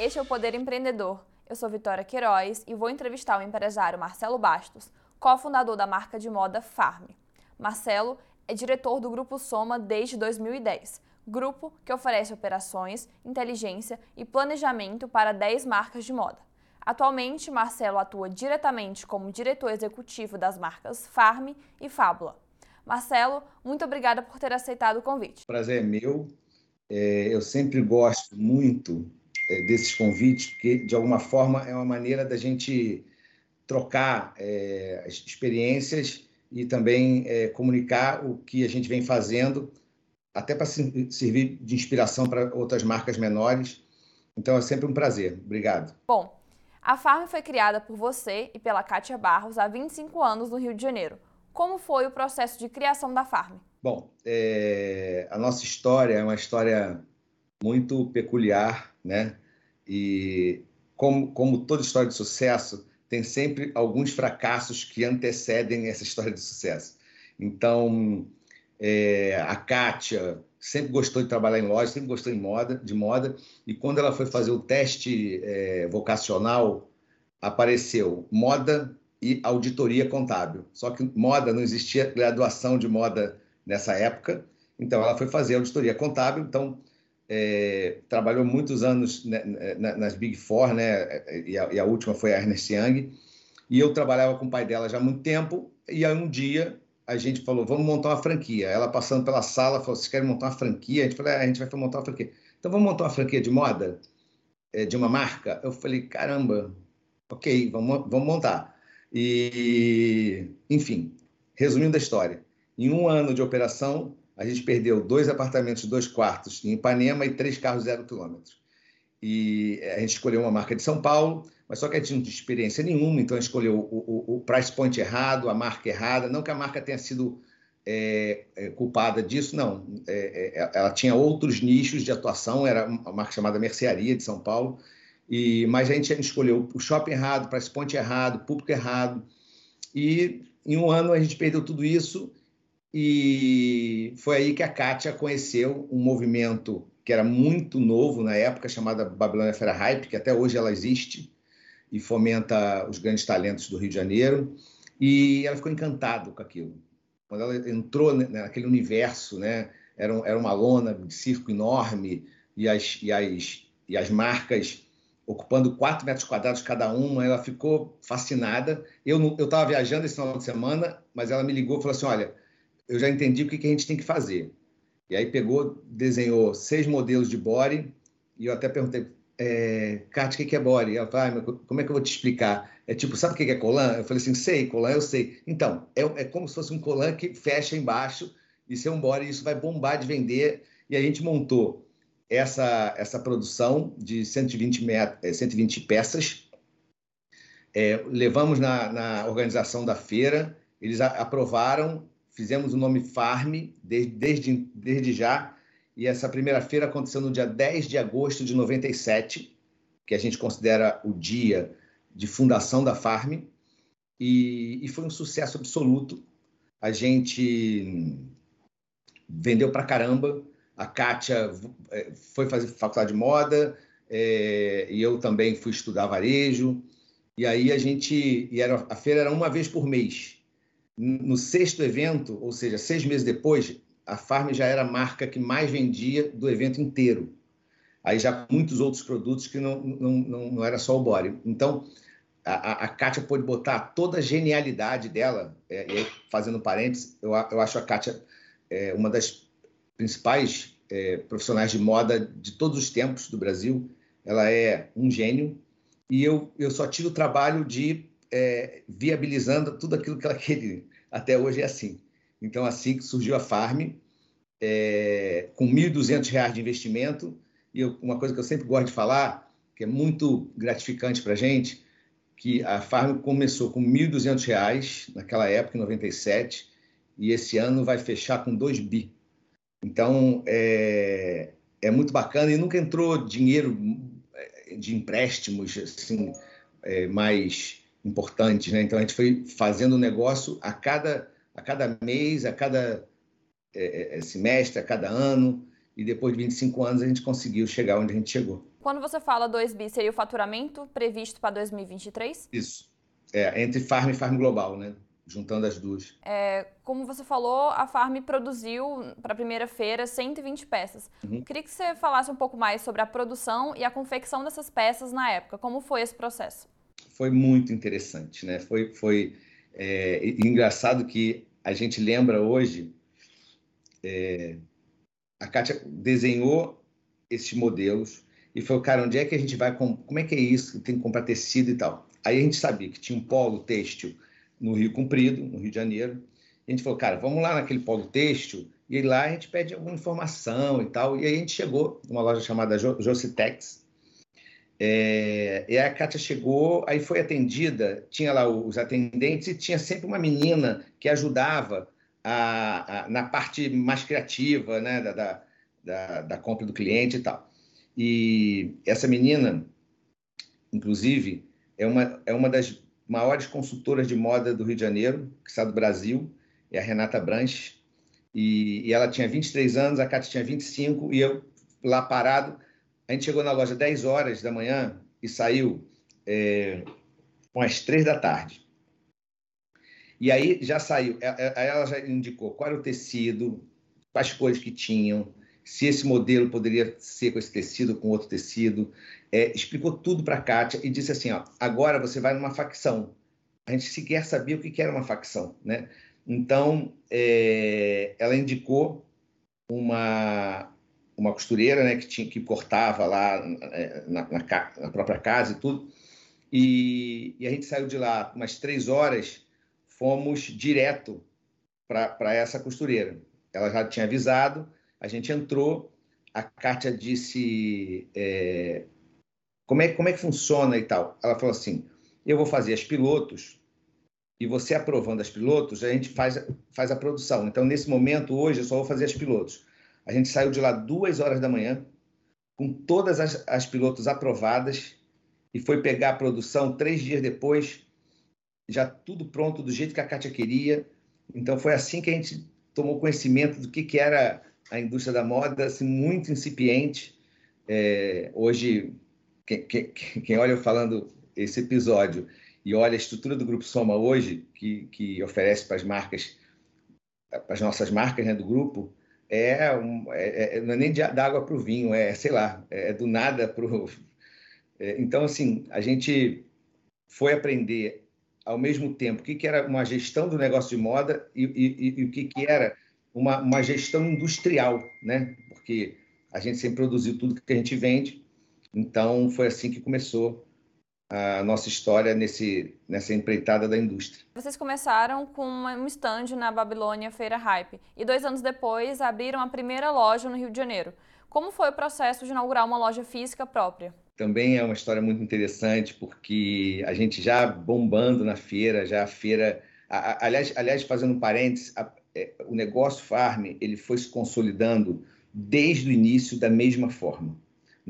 Este é o Poder Empreendedor. Eu sou Vitória Queiroz e vou entrevistar o empresário Marcelo Bastos, cofundador da marca de moda Farm. Marcelo é diretor do Grupo Soma desde 2010, grupo que oferece operações, inteligência e planejamento para 10 marcas de moda. Atualmente, Marcelo atua diretamente como diretor executivo das marcas Farm e Fábula. Marcelo, muito obrigada por ter aceitado o convite. Prazer é meu. É, eu sempre gosto muito desses convites, porque de alguma forma é uma maneira da gente trocar é, experiências e também é, comunicar o que a gente vem fazendo, até para servir de inspiração para outras marcas menores. Então é sempre um prazer. Obrigado. Bom, a Farm foi criada por você e pela Kátia Barros há 25 anos no Rio de Janeiro. Como foi o processo de criação da Farm? Bom, é, a nossa história é uma história muito peculiar, né? E como, como toda história de sucesso, tem sempre alguns fracassos que antecedem essa história de sucesso. Então, é, a Kátia sempre gostou de trabalhar em loja, sempre gostou de moda, de moda e quando ela foi fazer o teste é, vocacional, apareceu moda e auditoria contábil. Só que moda não existia graduação de moda nessa época, então ela foi fazer auditoria contábil. Então é, trabalhou muitos anos né, nas Big Four, né? E a, e a, última foi a Ernest Young. E eu trabalhava com o pai dela já há muito tempo. E aí um dia a gente falou, vamos montar uma franquia. Ela passando pela sala falou, vocês querem montar uma franquia? A gente falou, é, a gente vai montar uma franquia. Então vamos montar uma franquia de moda, é, de uma marca. Eu falei, caramba, ok, vamos, vamos montar. E enfim, resumindo a história, em um ano de operação a gente perdeu dois apartamentos dois quartos em Ipanema e três carros zero quilômetros. E a gente escolheu uma marca de São Paulo, mas só que a gente não tinha experiência nenhuma, então a gente escolheu o, o, o price point errado, a marca errada. Não que a marca tenha sido é, é, culpada disso, não. É, é ela tinha outros nichos de atuação, era uma marca chamada Mercearia de São Paulo, e, mas a gente escolheu o shopping errado, price point errado, público errado. E em um ano a gente perdeu tudo isso e foi aí que a Kátia conheceu um movimento que era muito novo na época, chamada Babilônia Fera Hype, que até hoje ela existe e fomenta os grandes talentos do Rio de Janeiro. E ela ficou encantada com aquilo. Quando ela entrou naquele universo, né, era, era uma lona de circo enorme e as, e as, e as marcas ocupando 4 metros quadrados cada uma, ela ficou fascinada. Eu estava viajando esse final de semana, mas ela me ligou e falou assim, olha, eu já entendi o que, que a gente tem que fazer. E aí pegou, desenhou seis modelos de body, e eu até perguntei, é, Kátia, o que é body? Ela falou, ah, como é que eu vou te explicar? É tipo, sabe o que é colan? Eu falei assim, sei, colan eu sei. Então, é, é como se fosse um colan que fecha embaixo, isso é um body, isso vai bombar de vender. E a gente montou essa, essa produção de 120, met 120 peças, é, levamos na, na organização da feira, eles aprovaram fizemos o nome Farm desde, desde, desde já, e essa primeira feira aconteceu no dia 10 de agosto de 97, que a gente considera o dia de fundação da Farm, e, e foi um sucesso absoluto. A gente vendeu para caramba. A Kátia é, foi fazer faculdade de moda, é, e eu também fui estudar varejo. E aí a gente. E era, a feira era uma vez por mês. No sexto evento, ou seja, seis meses depois, a Farm já era a marca que mais vendia do evento inteiro. Aí já muitos outros produtos que não, não, não, não era só o body. Então, a, a Kátia pôde botar toda a genialidade dela, é, e aí, fazendo parênteses, eu, eu acho a Kátia é, uma das principais é, profissionais de moda de todos os tempos do Brasil. Ela é um gênio e eu, eu só tive o trabalho de é, viabilizando tudo aquilo que ela queria. Até hoje é assim. Então, assim que surgiu a Farm, é, com R$ 1.200 de investimento, e eu, uma coisa que eu sempre gosto de falar, que é muito gratificante para a gente, que a Farm começou com R$ 1.200 naquela época, em 97, e esse ano vai fechar com 2 bi. Então, é, é muito bacana e nunca entrou dinheiro é, de empréstimos assim, é, mais importantes, né? Então a gente foi fazendo o negócio a cada a cada mês, a cada é, é, é semestre, a cada ano, e depois de 25 anos a gente conseguiu chegar onde a gente chegou. Quando você fala 2 bi, seria o faturamento previsto para 2023? Isso. É, entre Farm e Farm Global, né? Juntando as duas. É, como você falou, a Farm produziu para a primeira feira 120 peças. Uhum. Queria que você falasse um pouco mais sobre a produção e a confecção dessas peças na época. Como foi esse processo? Foi muito interessante, né? Foi, foi é, engraçado que a gente lembra hoje. É, a Kátia desenhou esses modelos e falou, cara, onde é que a gente vai? Como é que é isso? Tem que comprar tecido e tal. Aí a gente sabia que tinha um polo têxtil no Rio Comprido, no Rio de Janeiro. A gente falou, cara, vamos lá naquele polo têxtil e lá a gente pede alguma informação e tal. E aí a gente chegou numa loja chamada Jocitex. É, e a Kátia chegou, aí foi atendida, tinha lá os atendentes e tinha sempre uma menina que ajudava a, a, na parte mais criativa né, da, da, da compra do cliente e tal. E essa menina, inclusive, é uma, é uma das maiores consultoras de moda do Rio de Janeiro, que está do Brasil, é a Renata Branches. E, e, ela tinha 23 anos, a Cátia tinha 25, e eu lá parado. A gente chegou na loja 10 horas da manhã e saiu é, com as 3 da tarde. E aí já saiu, aí ela já indicou qual era o tecido, quais cores que tinham, se esse modelo poderia ser com esse tecido, com outro tecido. É, explicou tudo para a Kátia e disse assim: ó, agora você vai numa facção. A gente sequer sabia o que era uma facção. Né? Então, é, ela indicou uma, uma costureira né, que, tinha, que cortava lá é, na, na, na própria casa e tudo. E, e, a gente saiu de lá umas três horas, fomos direto para essa costureira. Ela já tinha avisado, a gente entrou, a Kátia disse é, como, é, como é que funciona e tal. Ela falou assim: eu vou fazer as pilotos e você aprovando as pilotos, a gente faz, faz a produção. Então, nesse momento, hoje, eu só vou fazer as pilotos. A gente saiu de lá duas horas da manhã, com todas as, as pilotos aprovadas, e foi pegar a produção três dias depois, já tudo pronto do jeito que a Kátia queria. Então, foi assim que a gente tomou conhecimento do que, que era a indústria da moda assim, muito incipiente. É, hoje, quem, quem, quem, olha falando esse episódio e olha a estrutura do Grupo Soma hoje, que, que oferece para as marcas, para as nossas marcas né, do grupo, é, um, é, é não é nem de, da água para o vinho, é, sei lá, é do nada para o... É, então, assim, a gente foi aprender ao mesmo tempo o que, que era uma gestão do negócio de moda e, e, e o que, que era uma, uma gestão industrial, né? Porque a gente sempre produziu tudo que a gente vende, então foi assim que começou a nossa história nesse, nessa empreitada da indústria. Vocês começaram com um stand na Babilônia Feira Hype e dois anos depois abriram a primeira loja no Rio de Janeiro. Como foi o processo de inaugurar uma loja física própria? Também é uma história muito interessante porque a gente já bombando na feira, já a feira, aliás, aliás fazendo um parênteses, a, é, o negócio farm ele foi se consolidando desde o início da mesma forma.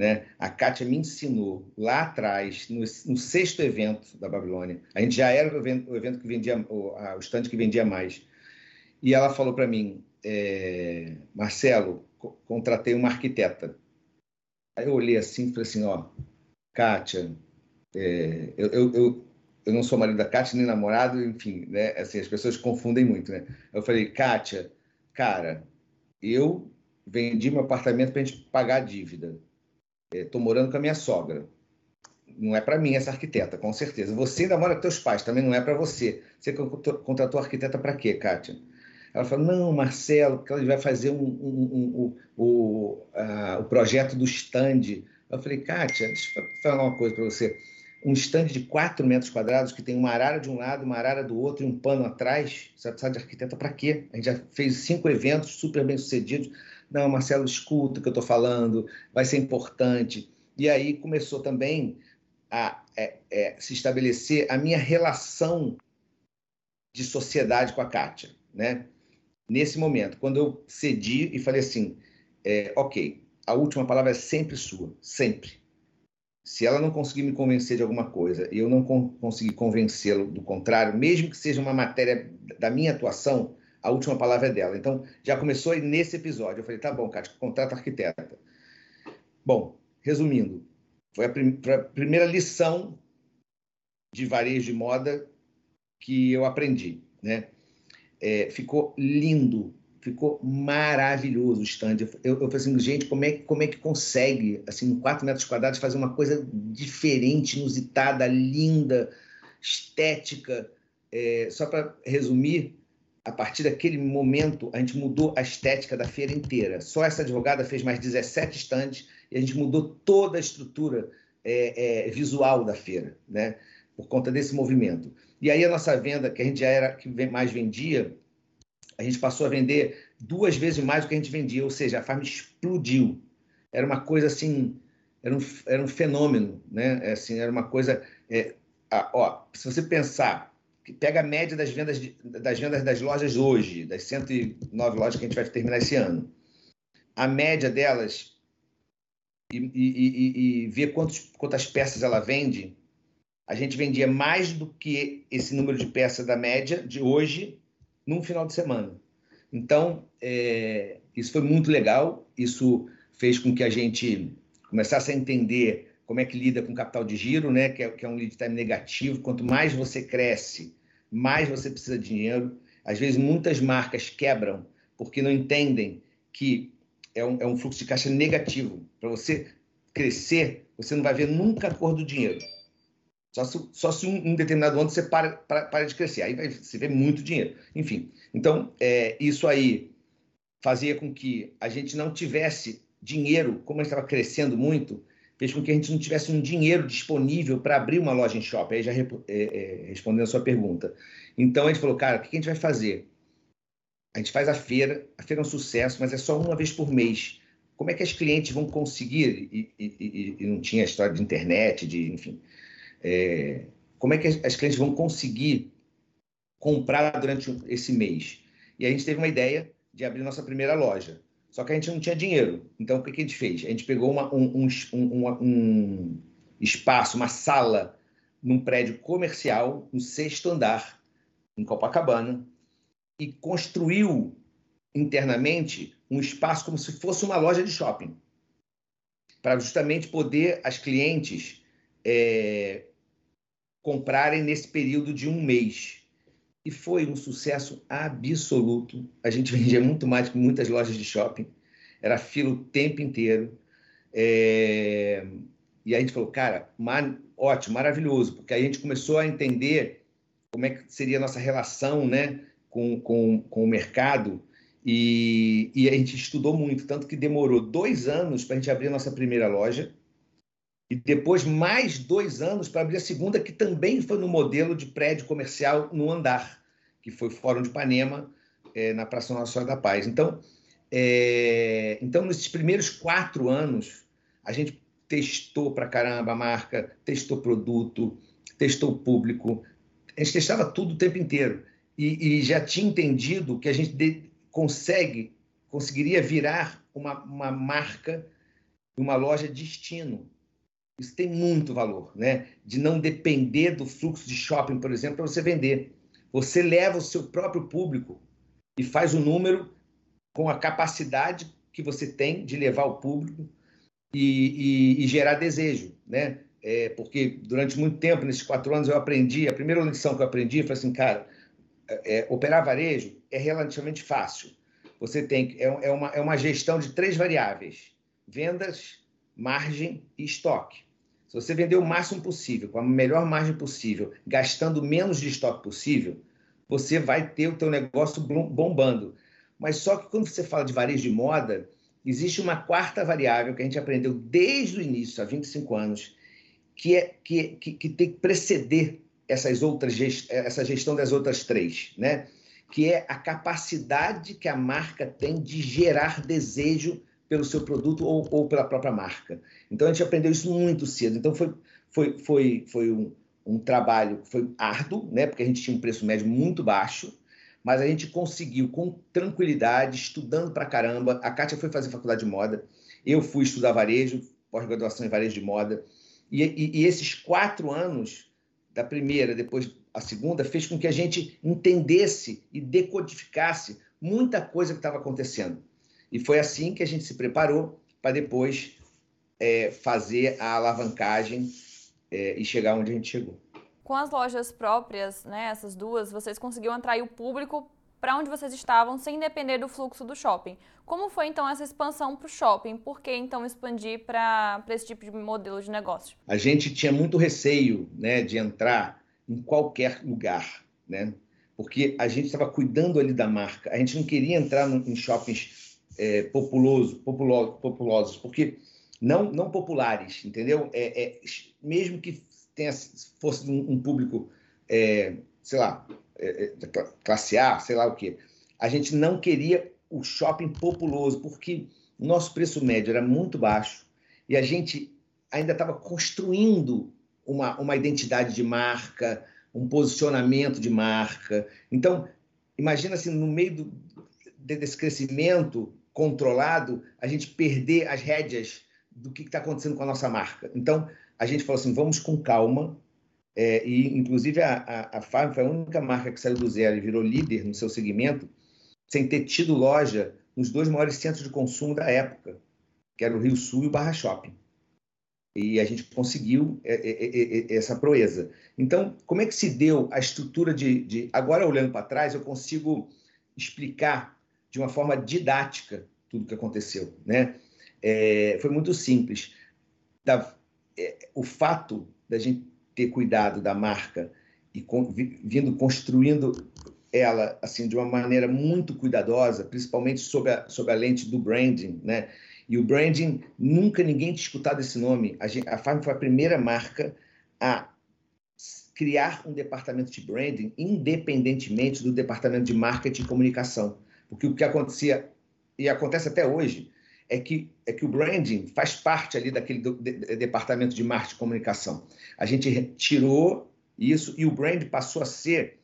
Né? A Kátia me ensinou lá atrás, no, no, sexto evento da Babilônia, a gente já era o evento, o evento que vendia, o, stand que vendia mais, e ela falou para mim, é, Marcelo, co contratei uma arquiteta. Aí eu olhei assim e falei assim, ó, Kátia, é, eu, eu, eu eu não sou marido da Kátia, nem namorado, enfim, né? Assim, as pessoas confundem muito, né? Eu falei, Kátia, cara, eu vendi meu apartamento para a gente pagar a dívida. Estou é, morando com a minha sogra. Não é para mim essa arquiteta, com certeza. Você ainda mora com teus pais, também não é para você. Você contratou arquiteta para quê, Kátia? Ela falou, não, Marcelo, porque ela vai fazer um, um, um, o, projeto do stand. Eu falei, Kátia, deixa eu falar uma coisa para você um estande de 4 metros quadrados que tem uma arara de um lado, uma arara do outro e um pano atrás. Você vai precisar de arquiteta para quê? A gente já fez cinco eventos super bem sucedidos. Não, Marcelo, escuta o que eu estou falando, vai ser importante. E aí começou também a é, é, se estabelecer a minha relação de sociedade com a Kátia, né? Nesse momento, quando eu cedi e falei assim, é, ok, a última palavra é sempre sua, sempre se ela não conseguir me convencer de alguma coisa e eu não conseguir convencê-lo do contrário, mesmo que seja uma matéria da minha atuação, a última palavra é dela. Então, já começou aí nesse episódio. Eu falei, tá bom, Cátia, contrata arquiteta. Bom, resumindo, Foi a, prim a primeira lição de varejo de moda que eu aprendi, né? É, ficou lindo, ficou maravilhoso o stand. Eu, eu falei assim, gente, como é, como é que consegue, assim, em 4 metros quadrados, fazer uma coisa diferente, inusitada, linda, estética? É, só para resumir, a partir daquele momento, a gente mudou a estética da feira inteira. Só essa advogada fez mais 17 stands e a gente mudou toda a estrutura é, é, visual da feira, né? Por conta desse movimento. E aí a nossa venda, que a gente já era que mais vendia, a gente passou a vender duas vezes mais do que a gente vendia, ou seja, a farm explodiu. Era uma coisa assim, era um, era um fenômeno, né? É assim, era uma coisa. É, ó, se você pensar, pega a média das vendas, de, das vendas das lojas hoje, das 109 lojas que a gente vai terminar esse ano, a média delas e, e, e, e ver quantos, quantas peças ela vende, a gente vendia mais do que esse número de peças da média de hoje num final de semana. Então, é, isso foi muito legal. Isso fez com que a gente começasse a entender como é que lida com capital de giro, né? que, é, que é um lead time negativo. Quanto mais você cresce, mais você precisa de dinheiro. Às vezes, muitas marcas quebram porque não entendem que é um, é um fluxo de caixa negativo. Para você crescer, você não vai ver nunca a cor do dinheiro. Só se, só se um, um determinado ano você para, para, para, de crescer, aí vai, você vê muito dinheiro. Enfim, então é, isso aí fazia com que a gente não tivesse dinheiro, como a gente estava crescendo muito, fez com que a gente não tivesse um dinheiro disponível para abrir uma loja em shopping. Aí já é, é, respondendo a sua pergunta. Então a gente falou, cara, o que a gente vai fazer? A gente faz a feira, a feira é um sucesso, mas é só uma vez por mês. Como é que as clientes vão conseguir? E, e, e, e não tinha história de internet, de enfim é, como é que as, clientes vão conseguir comprar durante esse mês? E a gente teve uma ideia de abrir nossa primeira loja. Só que a gente não tinha dinheiro. Então, o que, que a gente fez? A gente pegou uma, um, um, um, espaço, uma sala, num prédio comercial, no sexto andar, em Copacabana, e construiu internamente um espaço como se fosse uma loja de shopping, para justamente poder as clientes é, comprarem nesse período de um mês. E foi um sucesso absoluto. A gente vendia muito mais que muitas lojas de shopping. Era fila o tempo inteiro. É... E a gente falou, cara, mar... ótimo, maravilhoso, porque aí a gente começou a entender como é que seria a nossa relação né, com, com, com o mercado. E, e a gente estudou muito, tanto que demorou dois anos para a gente abrir a nossa primeira loja e depois mais dois anos para abrir a segunda, que também foi no modelo de prédio comercial no andar, que foi o Fórum de Ipanema, é, na Praça Nossa Senhora da Paz. Então, é, então, nesses primeiros quatro anos, a gente testou para caramba a marca, testou produto, testou público, a gente testava tudo o tempo inteiro. E, e já tinha entendido que a gente de, consegue, conseguiria virar uma, uma marca, uma loja destino isso tem muito valor, né? De não depender do fluxo de shopping, por exemplo, para você vender. Você leva o seu próprio público e faz o número com a capacidade que você tem de levar o público e, e, e gerar desejo, né? É, porque durante muito tempo, nesses quatro anos, eu aprendi, a primeira lição que eu aprendi foi assim, cara, é operar varejo é relativamente fácil. Você tem, é, é, uma, é uma gestão de três variáveis, vendas, margem e estoque. Se você vender o máximo possível, com a melhor margem possível, gastando menos de estoque possível, você vai ter o teu negócio bombando. Mas só que quando você fala de varejo de moda, existe uma quarta variável que a gente aprendeu desde o início, há 25 anos, que, é, que, que, que tem que preceder essas outras, essa gestão das outras três, né? que é a capacidade que a marca tem de gerar desejo pelo seu produto ou, ou pela própria marca. Então a gente aprendeu isso muito cedo. Então foi, foi, foi, foi um, um trabalho foi árduo, né? Porque a gente tinha um preço médio muito baixo, mas a gente conseguiu com tranquilidade, estudando pra caramba. A Kátia foi fazer faculdade de moda, eu fui estudar varejo, pós-graduação em varejo de moda. E, e, e, esses quatro anos, da primeira, depois a segunda, fez com que a gente entendesse e decodificasse muita coisa que estava acontecendo. E foi assim que a gente se preparou para depois é, fazer a alavancagem é, e chegar onde a gente chegou. Com as lojas próprias, né, essas duas, vocês conseguiram atrair o público para onde vocês estavam sem depender do fluxo do shopping. Como foi então essa expansão para o shopping? Por que então expandir para esse tipo de modelo de negócio? A gente tinha muito receio né, de entrar em qualquer lugar, né? porque a gente estava cuidando ali da marca. A gente não queria entrar em shoppings é, populoso, populo, populosos, porque não, não populares, entendeu? É, é mesmo que tenha, fosse um, um público, é, sei lá, é, é, classe A, sei lá o quê. A gente não queria o shopping populoso, porque o nosso preço médio era muito baixo e a gente ainda estava construindo uma, uma identidade de marca, um posicionamento de marca. Então, imagina assim, no meio do, desse crescimento controlado, a gente perder as rédeas do que está acontecendo com a nossa marca. Então, a gente falou assim, vamos com calma, é, e, inclusive, a, a, a Farm foi a única marca que saiu do zero e virou líder no seu segmento, sem ter tido loja nos dois maiores centros de consumo da época, que era o Rio Sul e o Barra Shopping. E a gente conseguiu é, é, é, essa proeza. Então, como é que se deu a estrutura de. de... Agora, olhando para trás, eu consigo explicar de uma forma didática tudo que aconteceu. Né? É, foi muito simples. Da, é, o fato da gente ter cuidado da marca e vindo construindo ela assim de uma maneira muito cuidadosa, principalmente sob a, sob a lente do branding, né? E o branding, nunca ninguém tinha escutado esse nome. A, gente, a Farm foi a primeira marca a criar um departamento de branding independentemente do departamento de marketing e comunicação. Porque o que acontecia, e acontece até hoje, é que, é que o branding faz parte ali daquele do, de, de, departamento de marketing e comunicação. A gente tirou isso e o brand passou a ser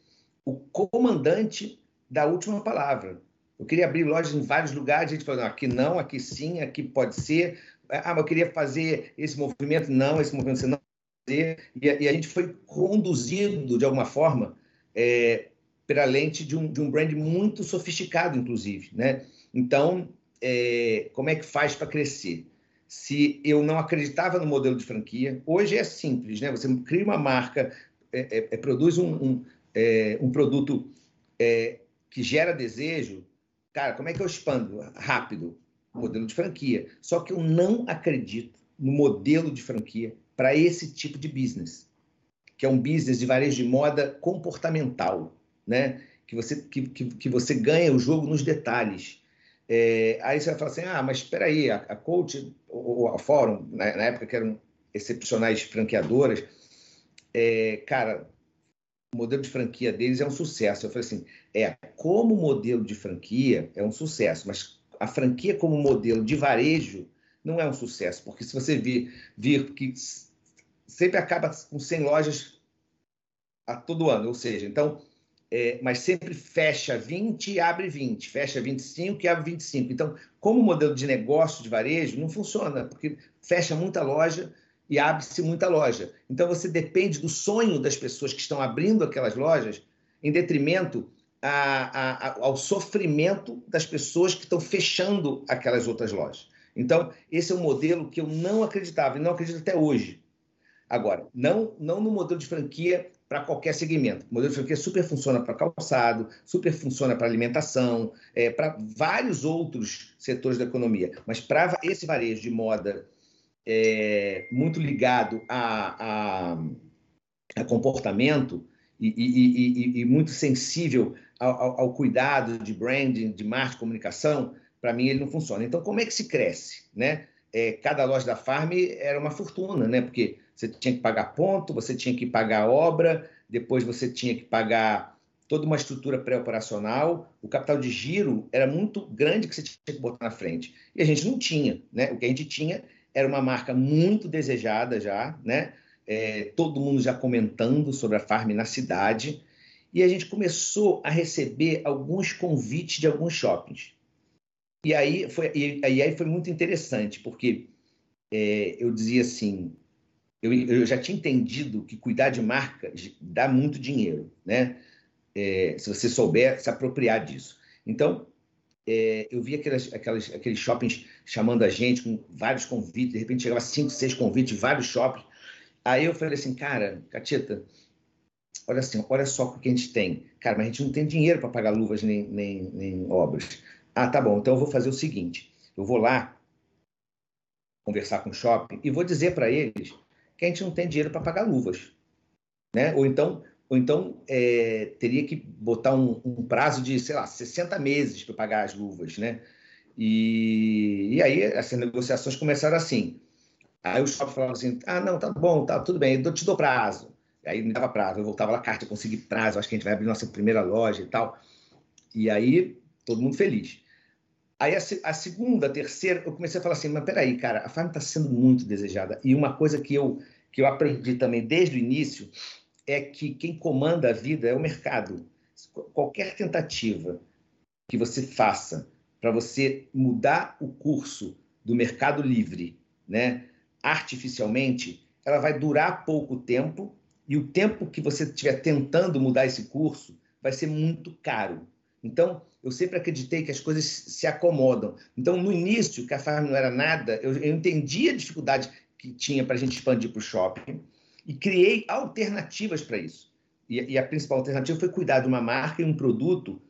o comandante da última palavra. Eu queria abrir lojas em vários lugares, a gente falou, não, aqui não, aqui sim, aqui pode ser. Ah, mas eu queria fazer esse movimento, não, esse movimento você não fazer. E, e a gente foi conduzido, de alguma forma, é, pela lente de um, de um brand muito sofisticado, inclusive. Né? Então, é, como é que faz para crescer? Se eu não acreditava no modelo de franquia, hoje é simples, né? Você cria uma marca, é, é, é produz um, um, é, um produto é, que gera desejo. Cara, como é que eu expando rápido? Modelo de franquia. Só que eu não acredito no modelo de franquia para esse tipo de business, que é um business de varejo de moda comportamental, né? Que você, que, que, que você ganha o jogo nos detalhes é, aí você vai falar assim, ah, mas espera aí, a, a Coach, ou a Fórum, na, na, época que eram excepcionais franqueadoras, é, cara, o modelo de franquia deles é um sucesso. Eu falei assim, é, como modelo de franquia é um sucesso, mas a franquia como modelo de varejo não é um sucesso, porque se você vir, vir que sempre acaba com 100 lojas a todo ano, ou seja, então é, mas sempre fecha 20 e abre 20, fecha 25 e abre 25. Então, como modelo de negócio de varejo, não funciona, porque fecha muita loja e abre-se muita loja. Então, você depende do sonho das pessoas que estão abrindo aquelas lojas, em detrimento a, a, ao sofrimento das pessoas que estão fechando aquelas outras lojas. Então, esse é um modelo que eu não acreditava e não acredito até hoje. Agora, não, não no modelo de franquia para qualquer segmento. O modelo de franquia super funciona para calçado, super funciona para alimentação, é, para vários outros setores da economia. Mas para esse varejo de moda é, muito ligado a, a, a comportamento e, e, e, e, muito sensível ao, ao, cuidado de branding, de marketing, comunicação, para mim ele não funciona. Então, como é que se cresce? Né? É, cada loja da Farm era uma fortuna, né? porque você tinha que pagar ponto, você tinha que pagar obra, depois você tinha que pagar toda uma estrutura pré-operacional. O capital de giro era muito grande que você tinha que botar na frente. E a gente não tinha, né? O que a gente tinha era uma marca muito desejada já, né? É, todo mundo já comentando sobre a Farm na cidade. E a gente começou a receber alguns convites de alguns shoppings. E aí foi, e, aí foi muito interessante, porque é, eu dizia assim, eu, eu, já tinha entendido que cuidar de marca dá muito dinheiro, né? É, se você souber se apropriar disso. Então, é, eu via aqueles, aqueles, aqueles shoppings chamando a gente com vários convites, de repente chegava cinco, seis convites, vários shoppings. Aí eu falei assim, cara, Catita, olha assim, olha só o que a gente tem. Cara, mas a gente não tem dinheiro para pagar luvas nem, nem, nem obras. Ah, tá bom, então eu vou fazer o seguinte, eu vou lá conversar com o shopping e vou dizer para eles que a gente não tem dinheiro para pagar luvas. Né? Ou então, ou então é, teria que botar um, um, prazo de, sei lá, 60 meses para pagar as luvas, né? E, e aí essas negociações começaram assim. Aí o shopping falava assim, ah, não, tá bom, tá tudo bem, eu te dou prazo. Aí me dava prazo, eu voltava lá, carta, consegui prazo, acho que a gente vai abrir nossa primeira loja e tal. E aí, todo mundo feliz. Aí a, a, segunda, a terceira, eu comecei a falar assim, mas peraí, cara, a farm está sendo muito desejada. E uma coisa que eu, que eu aprendi também desde o início é que quem comanda a vida é o mercado. Qualquer tentativa que você faça para você mudar o curso do mercado livre, né, artificialmente, ela vai durar pouco tempo e o tempo que você estiver tentando mudar esse curso vai ser muito caro. Então, eu sempre acreditei que as coisas se acomodam. Então, no início, que a farm não era nada, eu, eu entendi a dificuldade que tinha para a gente expandir para o shopping e criei alternativas para isso. E, e, a principal alternativa foi cuidar de uma marca e um produto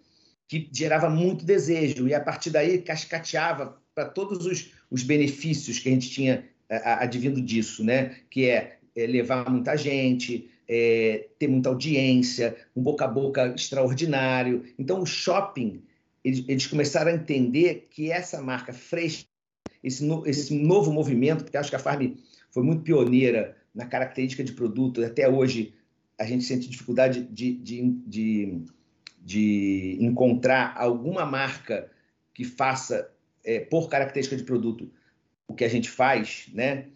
que gerava muito desejo, e a partir daí cascateava para todos os, os, benefícios que a gente tinha advindo disso, né? que é, é levar muita gente, é, ter muita audiência, um boca a boca extraordinário. Então, o shopping, eles, eles começaram a entender que essa marca fresca, esse, no, esse novo movimento, porque acho que a Farm foi muito pioneira na característica de produto. Até hoje, a gente sente dificuldade de, de, de, de encontrar alguma marca que faça, é, por característica de produto, o que a gente faz, né?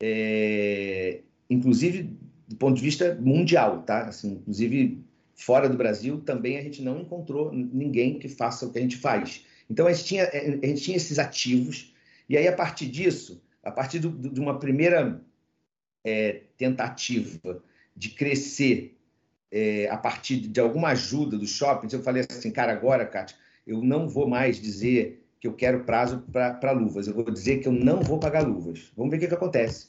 É, inclusive do ponto de vista mundial, tá? Assim, inclusive fora do Brasil também a gente não encontrou ninguém que faça o que a gente faz. Então a gente tinha, a gente tinha esses ativos e aí a partir disso, a partir do, de uma primeira é, tentativa de crescer é, a partir de alguma ajuda dos shoppings, eu falei assim, cara, agora, Kátia, eu não vou mais dizer que eu quero prazo para luvas, eu vou dizer que eu não vou pagar luvas. Vamos ver o que, que acontece.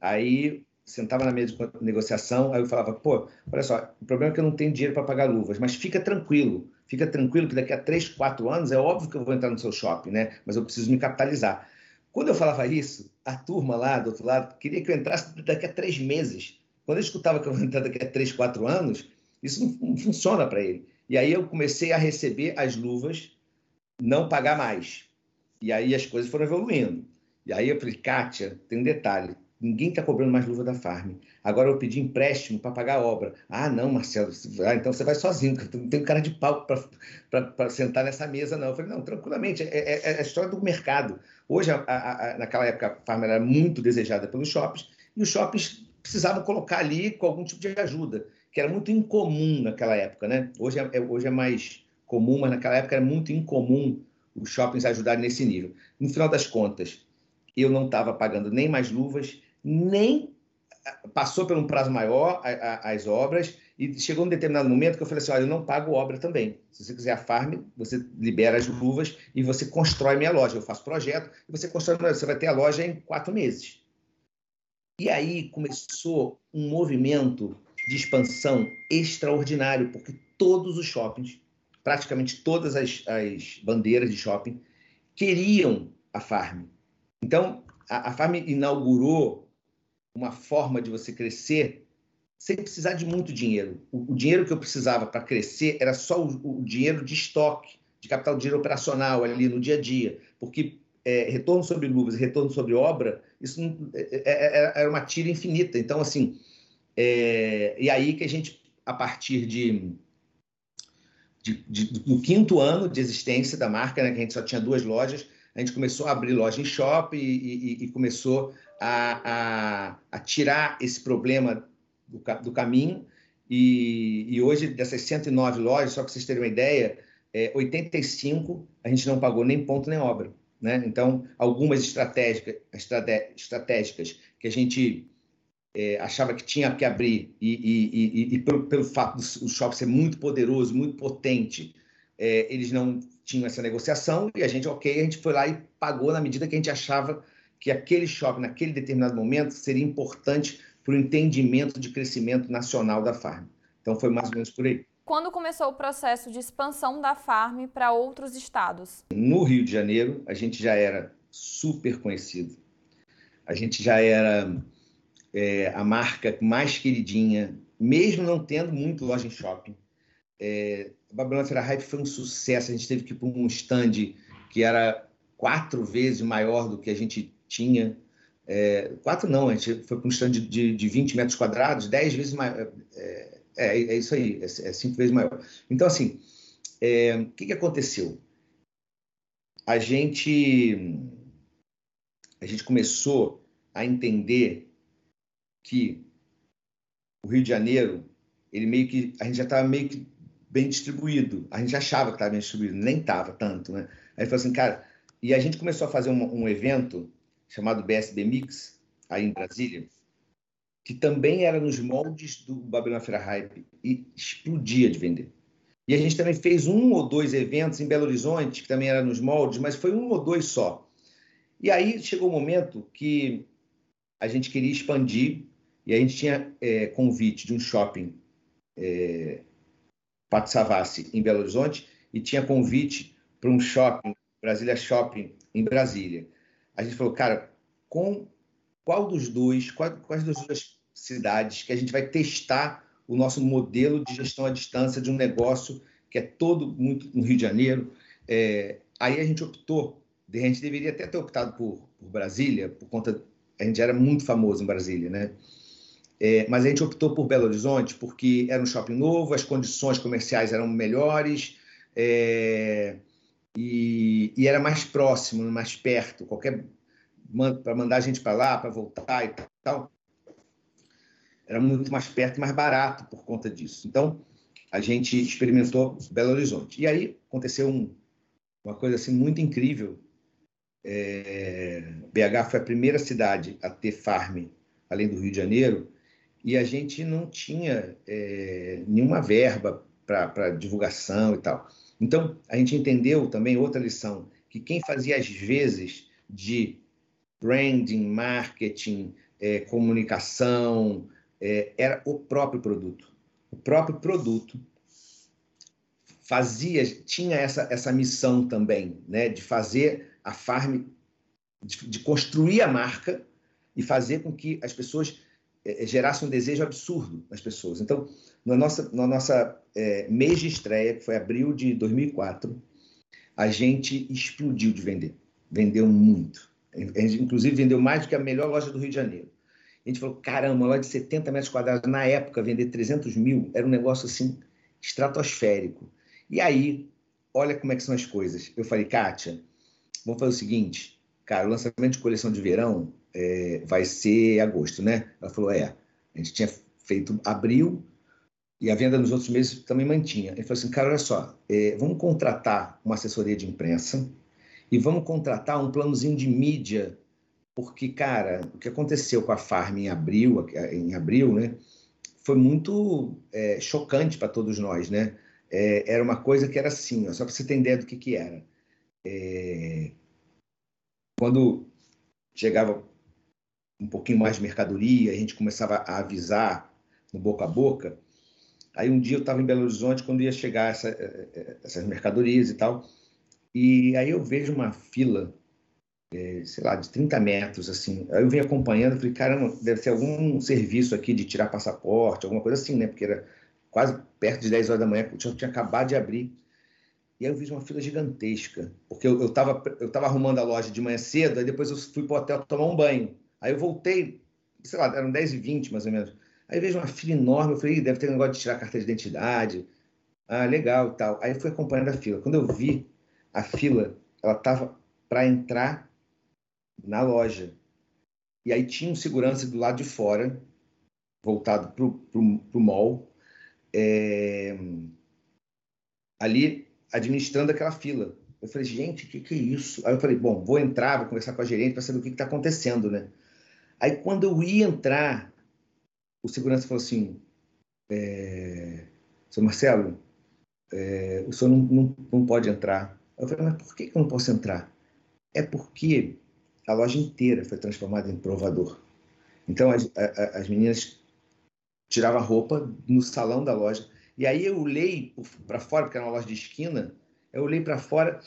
Aí sentava na mesa de negociação, aí eu falava, pô, olha só, o problema é que eu não tenho dinheiro para pagar luvas, mas fica tranquilo, fica tranquilo que daqui a três, quatro anos é óbvio que eu vou entrar no seu shopping, né? Mas eu preciso me capitalizar. Quando eu falava isso, a turma lá do outro lado queria que eu entrasse daqui a três meses. Quando eu escutava que eu vou entrar daqui a três, quatro anos, isso não, não funciona para ele. E aí eu comecei a receber as luvas, não pagar mais. E aí as coisas foram evoluindo. E aí eu falei, Kátia, tem um detalhe, ninguém está cobrando mais luva da Farm. Agora eu pedi empréstimo para pagar a obra. Ah, não, Marcelo, ah, então você vai sozinho, não tem cara de pau para sentar nessa mesa, não. Eu falei, não, tranquilamente, é, é, é a história do mercado. Hoje, a, a, a, naquela época, a Farm era muito desejada pelos shoppings, e os shoppings precisavam colocar ali com algum tipo de ajuda, que era muito incomum naquela época, né? Hoje é, é hoje é mais comum, mas naquela época era muito incomum os shoppings ajudarem nesse nível. No final das contas, eu não estava pagando nem mais luvas, nem passou por um prazo maior as obras e chegou um determinado momento que eu falei assim, olha, eu não pago obra também. Se você quiser a farm, você libera as luvas e você constrói minha loja. Eu faço projeto e você constrói, você vai ter a loja em quatro meses. E aí começou um movimento de expansão extraordinário, porque todos os shoppings, praticamente todas as, as bandeiras de shopping, queriam a farm. Então, a, a farm inaugurou uma forma de você crescer sem precisar de muito dinheiro. O, o dinheiro que eu precisava para crescer era só o, o, dinheiro de estoque, de capital de dinheiro operacional ali no dia a dia, porque é, retorno sobre luvas e retorno sobre obra, isso não, é, é, é era uma tira infinita. Então, assim, é, e aí que a gente, a partir de, de, de, do quinto ano de existência da marca, né, que a gente só tinha duas lojas, a gente começou a abrir loja em shopping e, e, e começou a, a, a tirar esse problema do, do caminho. E, e, hoje, dessas 109 lojas, só para vocês terem uma ideia, é, 85 a gente não pagou nem ponto nem obra. Né? Então, algumas estratégicas, estratégicas que a gente é, achava que tinha que abrir, e, e, e pelo, pelo, fato do shopping ser muito poderoso, muito potente, é, eles não tinham essa negociação e a gente, ok, a gente foi lá e pagou na medida que a gente achava que aquele shopping, naquele determinado momento, seria importante para o entendimento de crescimento nacional da farm. Então foi mais ou menos por aí. Quando começou o processo de expansão da farm para outros estados? No Rio de Janeiro, a gente já era super conhecido. A gente já era é, a marca mais queridinha, mesmo não tendo muito loja em shopping. É, a Babilônia Feira Hype foi um sucesso. A gente teve que ir para um stand que era quatro vezes maior do que a gente tinha. É, quatro não, a gente foi para um stand de, de 20 metros quadrados, dez vezes maior. É, é, é, isso aí, é, é, cinco vezes maior. Então, assim, é, o que, que aconteceu? A gente, a gente começou a entender que o Rio de Janeiro, ele meio que, a gente já estava meio que bem distribuído. A gente achava que estava bem distribuído, nem estava tanto, né? Aí falou assim, cara, e a gente começou a fazer um, um evento chamado BSB Mix, aí em Brasília, que também era nos moldes do Babilônia Feira Hype e explodia de vender. E a gente também fez um ou dois eventos em Belo Horizonte, que também era nos moldes, mas foi um ou dois só. E aí chegou o um momento que a gente queria expandir e a gente tinha é, convite de um shopping é, Pato Savassi em Belo Horizonte e tinha convite para um shopping, Brasília Shopping, em Brasília. A gente falou, cara, com qual dos dois, quais das duas cidades que a gente vai testar o nosso modelo de gestão à distância de um negócio que é todo muito no Rio de Janeiro. É, aí a gente optou, a gente deveria até ter optado por, por Brasília, por conta, a gente era muito famoso em Brasília, né? É, mas a gente optou por Belo Horizonte porque era um shopping novo, as condições comerciais eram melhores é, e, e, era mais próximo, mais perto. Qualquer para mandar a gente para lá, para voltar e tal, era muito mais perto e mais barato por conta disso. Então a gente experimentou Belo Horizonte e aí aconteceu um, uma coisa assim muito incrível. É, BH foi a primeira cidade a ter farm além do Rio de Janeiro e a gente não tinha é, nenhuma verba para divulgação e tal. Então, a gente entendeu também outra lição, que quem fazia as vezes de branding, marketing, é, comunicação, é, era o próprio produto. O próprio produto fazia, tinha essa, essa missão também, né, de fazer a farm, de, de construir a marca e fazer com que as pessoas é, é, gerasse um desejo absurdo nas pessoas. Então, na nossa, na nossa é, mês de estreia, que foi abril de 2004, a gente explodiu de vender. Vendeu muito. A gente, inclusive, vendeu mais do que a melhor loja do Rio de Janeiro. A gente falou, caramba, uma loja de 70 metros quadrados, na época, vender 300 mil era um negócio, assim, estratosférico. E aí, olha como é que são as coisas. Eu falei, Kátia, vamos fazer o seguinte, cara, o lançamento de coleção de verão é, vai ser agosto, né? Ela falou, é. A gente tinha feito abril e a venda nos outros meses também mantinha. Ele falou assim, cara, olha só, é, vamos contratar uma assessoria de imprensa e vamos contratar um planozinho de mídia, porque, cara, o que aconteceu com a Farm em abril, em abril, né? Foi muito é, chocante para todos nós, né? É, era uma coisa que era assim, ó, só para você ter ideia do que, que era. É, quando chegava um pouquinho mais de mercadoria, a gente começava a avisar no boca a boca. Aí um dia eu estava em Belo Horizonte quando ia chegar essa, eh, eh, essas mercadorias e tal, e aí eu vejo uma fila, sei lá, de 30 metros, assim. Aí eu venho acompanhando, falei, caramba, deve ser algum serviço aqui de tirar passaporte, alguma coisa assim, né? Porque era quase perto de 10 horas da manhã, eu tinha acabado de abrir. E aí eu vi uma fila gigantesca, porque eu estava eu tava arrumando a loja de manhã cedo, aí depois eu fui para o hotel tomar um banho. Aí eu voltei, sei lá, eram 10 e 20 mais ou menos. Aí vejo uma fila enorme, eu falei, deve ter um negócio de tirar a carta de identidade. Ah, legal e tal. Aí fui acompanhando a fila. Quando eu vi a fila, ela estava para entrar na loja. E aí tinha um segurança do lado de fora, voltado para o mall, é... ali administrando aquela fila. Eu falei, gente, o que, que é isso? Aí eu falei, bom, vou entrar, vou conversar com a gerente para saber o que está acontecendo, né? Aí quando eu ia entrar, o segurança falou assim: é, seu Marcelo, é, o senhor não, não, não, pode entrar. Eu falei, mas por que eu não posso entrar? É porque a loja inteira foi transformada em provador. Então, as, as meninas tiravam a roupa no salão da loja. E aí eu olhei para fora, porque era uma loja de esquina, eu olhei para fora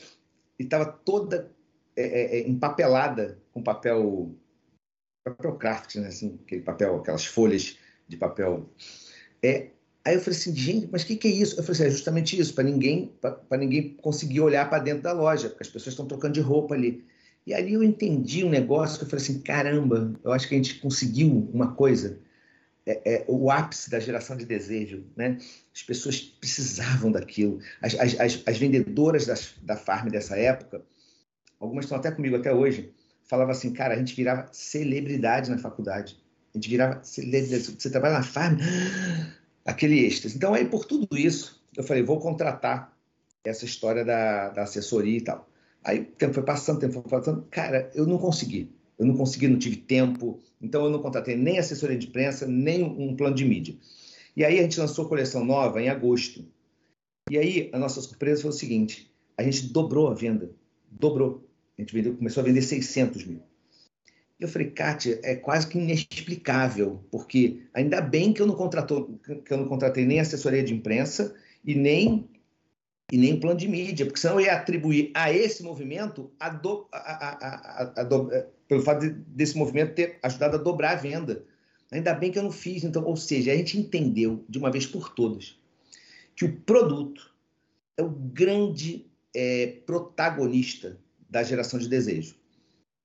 e estava toda é, é, é, empapelada com papel papel craft, né? assim, aquele papel, aquelas folhas de papel. É, aí eu falei assim, gente, mas o que, que, é isso? Eu falei assim, é justamente isso, para ninguém, para ninguém conseguir olhar para dentro da loja, porque as pessoas estão trocando de roupa ali. E ali eu entendi um negócio que eu falei assim, caramba, eu acho que a gente conseguiu uma coisa, é, é, o ápice da geração de desejo, né? As pessoas precisavam daquilo. As, as, as, as vendedoras das, da farm dessa época, algumas estão até comigo até hoje, falava assim, cara, a gente virava celebridade na faculdade. A gente virava celebridade. Você trabalha na farm, aquele êxtase. Então, aí, por tudo isso, eu falei, vou contratar essa história da, da assessoria e tal. Aí o tempo foi passando, tempo foi passando. Cara, eu não consegui. Eu não consegui, não tive tempo. Então, eu não contratei nem assessoria de imprensa, nem um plano de mídia. E aí, a gente lançou a coleção nova em agosto. E aí, a nossa surpresa foi o seguinte: a gente dobrou a venda. Dobrou. A gente vendeu, começou a vender 600 mil. E eu falei, Kátia, é quase que inexplicável, porque ainda bem que eu não, contratou, que eu não contratei nem assessoria de imprensa e nem e nem plano de mídia, porque senão eu ia atribuir a esse movimento a do, a, a, do, eh, pelo fato de, desse movimento ter ajudado a dobrar a venda. Ainda bem que eu não fiz, então, ou seja, a gente entendeu de uma vez por todas que o produto é o grande é, protagonista da geração de desejo.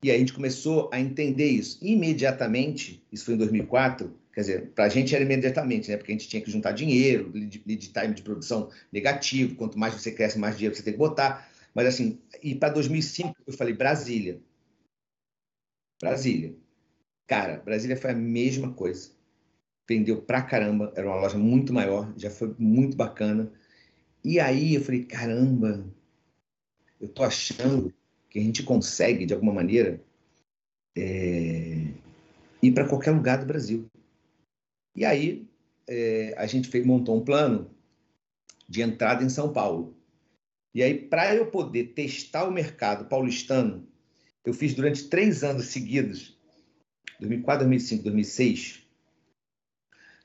E aí a gente começou a entender isso. Imediatamente, isso foi em 2004, quer dizer, para a gente era imediatamente, né? Porque a gente tinha que juntar dinheiro, lead, time de produção negativo, quanto mais você cresce, mais dinheiro você tem que botar. Mas assim, e para 2005 eu falei Brasília. Brasília. Cara, Brasília foi a mesma coisa. Vendeu pra caramba, era uma loja muito maior, já foi muito bacana. E aí eu falei, caramba, eu tô achando que a gente consegue, de alguma maneira, é, ir para qualquer lugar do Brasil. E aí é, a gente fez, montou um plano de entrada em São Paulo. E aí, para eu poder testar o mercado paulistano, eu fiz durante três anos seguidos, 2004, 2005, 2006,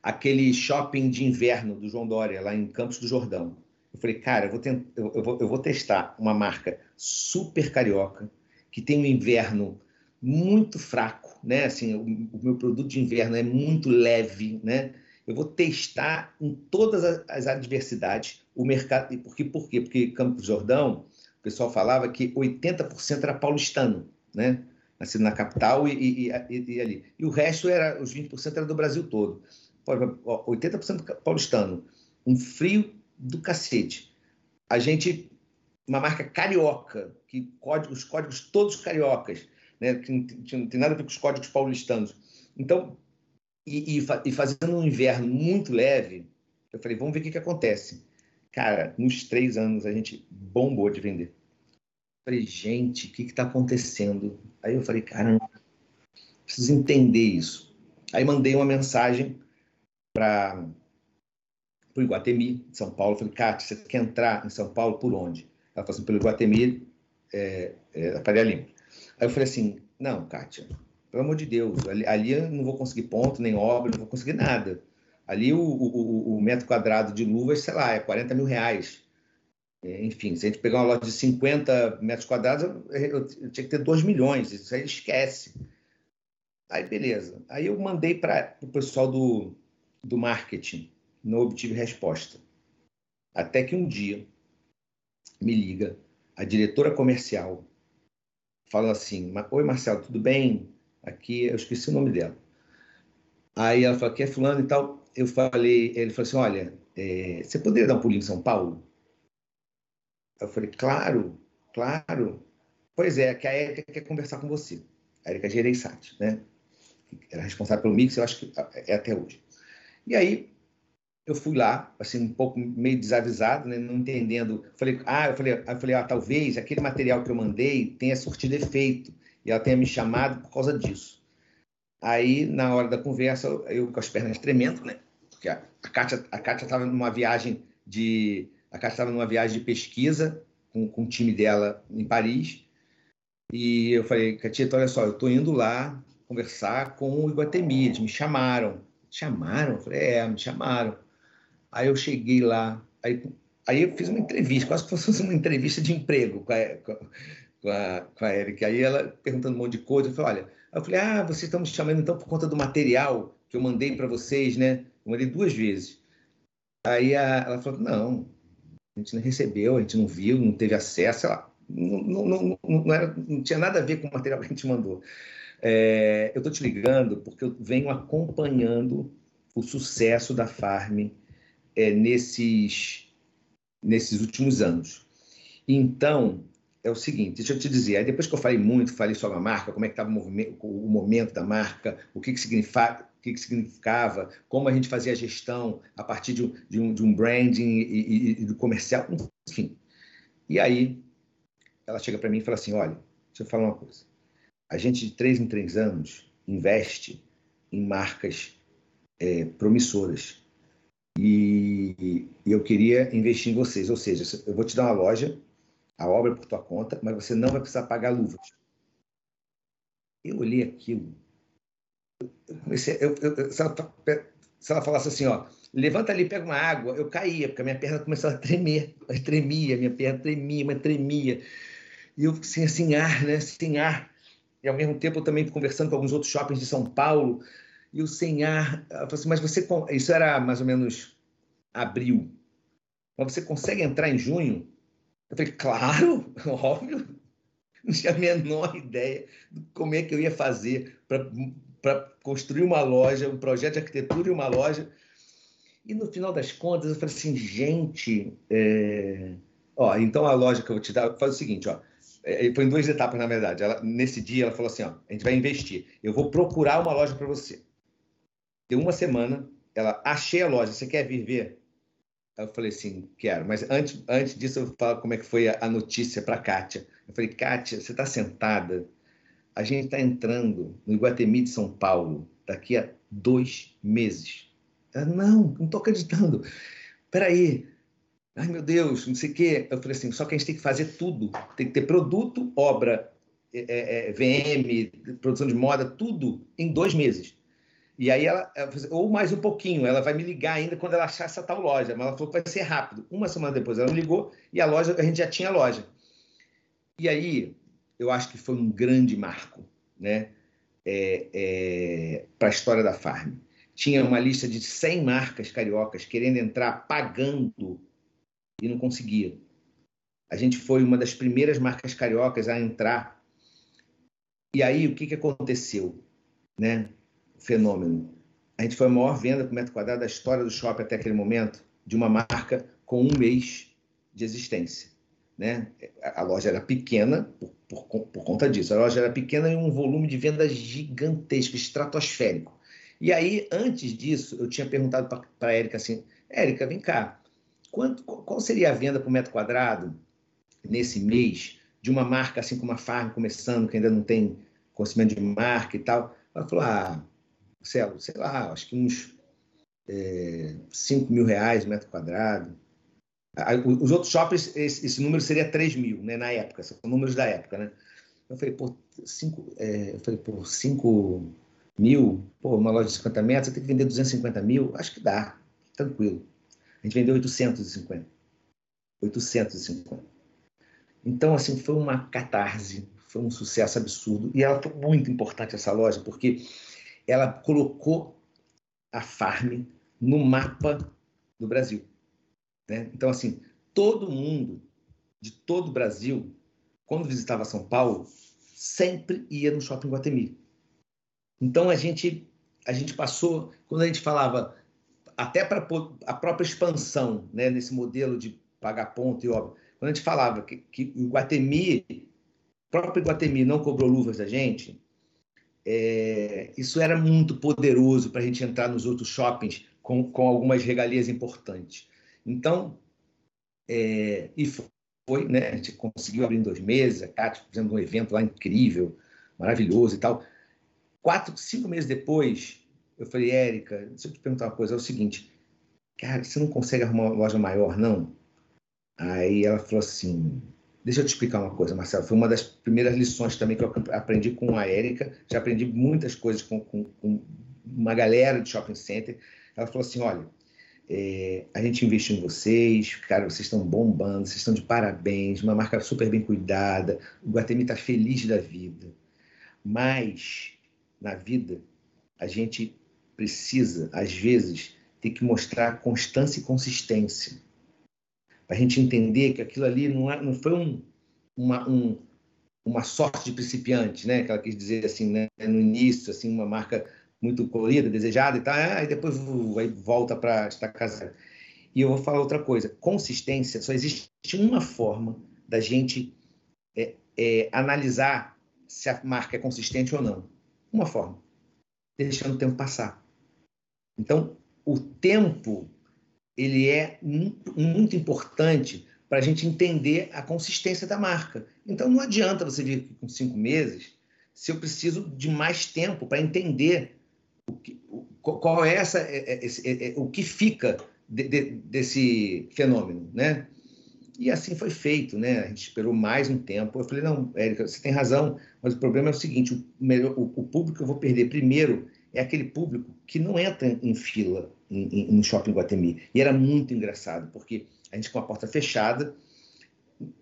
aquele shopping de inverno do João Dória, lá em Campos do Jordão. Eu falei, cara, eu vou, eu, vou, eu vou testar uma marca super carioca, que tem um inverno muito fraco, né? Assim, o, o, meu produto de inverno é muito leve, né? Eu vou testar em todas as adversidades o mercado. Por quê? Por quê? Porque Campos Jordão, o pessoal falava que 80% era paulistano, né? Nascido na capital e, e, e, e, ali. E o resto era, os 20% era do Brasil todo. 80% paulistano. Um frio do cacete. A gente, uma marca carioca, que códigos, os códigos todos cariocas, né, que não tem, tem nada a ver com os códigos paulistanos. Então, e, e, e, fazendo um inverno muito leve, eu falei, vamos ver o que, que acontece. Cara, nos três anos a gente bombou de vender. Eu falei, gente, o que está acontecendo? Aí eu falei, caramba, preciso entender isso. Aí mandei uma mensagem para o Iguatemi, de São Paulo. Falei, Cátia, você quer entrar em São Paulo por onde? Falou assim, pelo Iguatemi, é, é, da Faria Lima. Aí eu falei assim, não, Kátia, pelo amor de Deus, ali, ali eu não vou conseguir ponto, nem obra, não vou conseguir nada. Ali o, o, o metro quadrado de luvas, sei lá, é 40 mil reais. É, enfim, se a gente pegar uma loja de 50 metros quadrados, eu, eu, eu tinha que ter 2 milhões, isso aí esquece. Aí, beleza. Aí eu mandei para o pessoal do, do marketing não obtive resposta. Até que um dia me liga a diretora comercial, fala assim: Oi, Marcelo, tudo bem? Aqui, eu esqueci o nome dela. Aí ela falou: que é Fulano e tal. Eu falei, ele falou assim: Olha, é, você poderia dar um pulinho em São Paulo? Eu falei: Claro, claro. Pois é, que a Érica quer conversar com você. A Érica Gereissati, né? Era responsável pelo Mix, eu acho que é até hoje. E aí eu fui lá, assim, um pouco meio desavisado, né, não entendendo. Falei, ah, eu falei, eu falei, ah, talvez aquele material que eu mandei tenha surtido efeito e ela tenha me chamado por causa disso. Aí, na hora da conversa, eu com as pernas tremendo, né? Porque a, a Kátia a estava numa viagem de a Kátia estava numa viagem de pesquisa com, com o time dela em Paris. E eu falei, Catita, olha só, eu estou indo lá conversar com o Iguatemi, eles me chamaram. Chamaram? Eu falei, é, me chamaram. Aí eu cheguei lá, aí, aí eu fiz uma entrevista, quase que fosse uma entrevista de emprego com a, com a, com a Erika. Aí ela perguntando um monte de coisa, eu falei, olha, eu falei, ah, vocês estão me chamando então por conta do material que eu mandei para vocês, né? Eu mandei duas vezes. Aí a, ela falou, não, a gente não recebeu, a gente não viu, não teve acesso, sei lá. Não, não, não, era, não tinha nada a ver com o material que a gente mandou. É, eu estou te ligando porque eu venho acompanhando o sucesso da Farm é, nesses, nesses últimos anos. Então, é o seguinte, deixa eu te dizer, aí depois que eu falei muito, falei sobre a marca, como é que estava o, o, momento da marca, o que, que significava, o que, que significava, como a gente fazia a gestão a partir de um, de um, de um branding e, e, e, do comercial, enfim. E aí ela chega para mim e fala assim, olha, deixa eu falar uma coisa. A gente de três em três anos investe em marcas é, promissoras e, eu queria investir em vocês, ou seja, eu vou te dar uma loja a obra por tua conta, mas você não vai precisar pagar luvas. Eu olhei aquilo. Eu eu, eu, se, ela, se, ela, falasse assim, ó, levanta ali, pega uma água, eu caía, porque a minha perna começava a tremer, mas tremia, minha perna tremia, mas tremia. E eu sem, sem ar, né, sem ar. E ao mesmo tempo eu também conversando com alguns outros shoppings de São Paulo, e o sem ar, ela falou assim, mas você, isso era mais ou menos abril, mas você consegue entrar em junho? Eu falei, claro, óbvio. Não tinha a menor ideia de como é que eu ia fazer para construir uma loja, um projeto de arquitetura e uma loja. E no final das contas, eu falei assim, gente, é... ó, então a loja que eu vou te dar, faz o seguinte, ó, é, foi em duas etapas, na verdade. Ela, nesse dia, ela falou assim, ó, a gente vai investir. Eu vou procurar uma loja para você. Deu uma semana, ela, achei a loja, você quer vir ver? Eu falei assim, quero. Mas antes, antes disso, eu falo como é que foi a, a notícia para a Kátia. Eu falei, Kátia, você está sentada. A gente está entrando no Iguatemi de São Paulo daqui a dois meses. Ela, não, não estou acreditando. Peraí. Ai, meu Deus, não sei o quê. Eu falei assim, só que a gente tem que fazer tudo. Tem que ter produto, obra, é, é, VM, produção de moda, tudo em dois meses. E aí ela, ou mais um pouquinho, ela vai me ligar ainda quando ela achar essa tal loja. Mas ela falou que vai ser rápido. Uma semana depois ela me ligou e a loja, a gente já tinha a loja. E aí eu acho que foi um grande marco, né? É, é, para a história da Farm. Tinha uma lista de 100 marcas cariocas querendo entrar pagando e não conseguia. A gente foi uma das primeiras marcas cariocas a entrar. E aí o que, que aconteceu? Né? Fenômeno. A gente foi a maior venda por metro quadrado da história do shopping até aquele momento, de uma marca com um mês de existência. Né? A loja era pequena por, por, por conta disso. A loja era pequena e um volume de vendas gigantesco, estratosférico. E aí, antes disso, eu tinha perguntado para a Érica assim: Érica, vem cá, quanto, qual seria a venda por metro quadrado nesse mês de uma marca assim como a Farm começando, que ainda não tem conhecimento de marca e tal? Ela falou: ah, Marcelo, sei lá, acho que uns é, 5 mil reais metro quadrado. Os outros shoppings, esse, esse, número seria 3 mil, né, na época, são números da época, né? Eu falei, por 5 é, eu falei, por 5 mil, pô, uma loja de 50 metros, você tem que vender 250 mil? Acho que dá, tranquilo. A gente vendeu 850. 850. Então, assim, foi uma catarse, foi um sucesso absurdo. E ela foi muito importante, essa loja, porque ela colocou a Farm no mapa do Brasil. Né? Então, assim, todo mundo de todo o Brasil, quando visitava São Paulo, sempre ia no Shopping Guatemi. Então, a gente, a gente passou, quando a gente falava, até para a própria expansão, né, nesse modelo de pagar ponto e obra, quando a gente falava que, que o Guatemi, o próprio Guatemi não cobrou luvas da gente, é, isso era muito poderoso para a gente entrar nos outros shoppings com, com algumas regalias importantes. Então, é, e foi, né? A gente conseguiu abrir em dois meses, a Cátia fazendo um evento lá incrível, maravilhoso e tal. Quatro, cinco meses depois, eu falei, Érica, deixa eu te perguntar uma coisa, é o seguinte, cara, você não consegue arrumar uma loja maior, não? Aí ela falou assim, Deixa eu te explicar uma coisa, Marcelo. Foi uma das primeiras lições também que eu aprendi com a Érica. Já aprendi muitas coisas com, com, com uma galera de shopping center. Ela falou assim: olha, é, a gente investiu em vocês, cara, vocês estão bombando, vocês estão de parabéns, uma marca super bem cuidada, o Guatemi está feliz da vida. Mas, na vida, a gente precisa, às vezes, ter que mostrar constância e consistência. A gente entender que aquilo ali não, é, não foi um, uma, um, uma sorte de principiante, né? Que ela quis dizer assim, né? no início, assim, uma marca muito colorida, desejada e tal, aí depois vai, volta para estar casada. E eu vou falar outra coisa: consistência, só existe uma forma da gente é, é, analisar se a marca é consistente ou não. Uma forma: deixando o tempo passar. Então, o tempo ele é muito importante para a gente entender a consistência da marca. Então, não adianta você vir com cinco meses se eu preciso de mais tempo para entender o que, qual é essa, é, é, é, o que fica de, de, desse fenômeno, né? E assim foi feito, né? A gente esperou mais um tempo. Eu falei, não, Érica, você tem razão, mas o problema é o seguinte, o, melhor, o, o público que eu vou perder primeiro é aquele público que não entra em fila em, shopping Guatemi. E era muito engraçado, porque a gente com a porta fechada,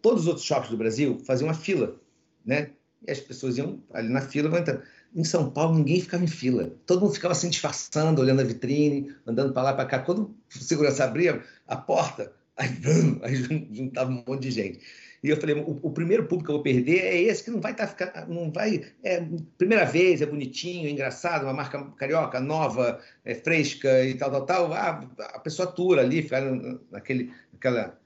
todos os outros shoppings do Brasil faziam uma fila, né? E as pessoas iam ali na fila, vão entrando. Em São Paulo, ninguém ficava em fila. Todo mundo ficava assim, disfarçando, olhando a vitrine, andando para lá para cá. Quando o segurança abria a porta, aí, aí juntava um monte de gente. E eu falei, o, o, primeiro público que eu vou perder é esse que não vai estar tá, não vai, é primeira vez, é bonitinho, é engraçado, uma marca carioca nova, é fresca e tal, tal, tal. Ah, a pessoa atura ali, fica naquele, naquela,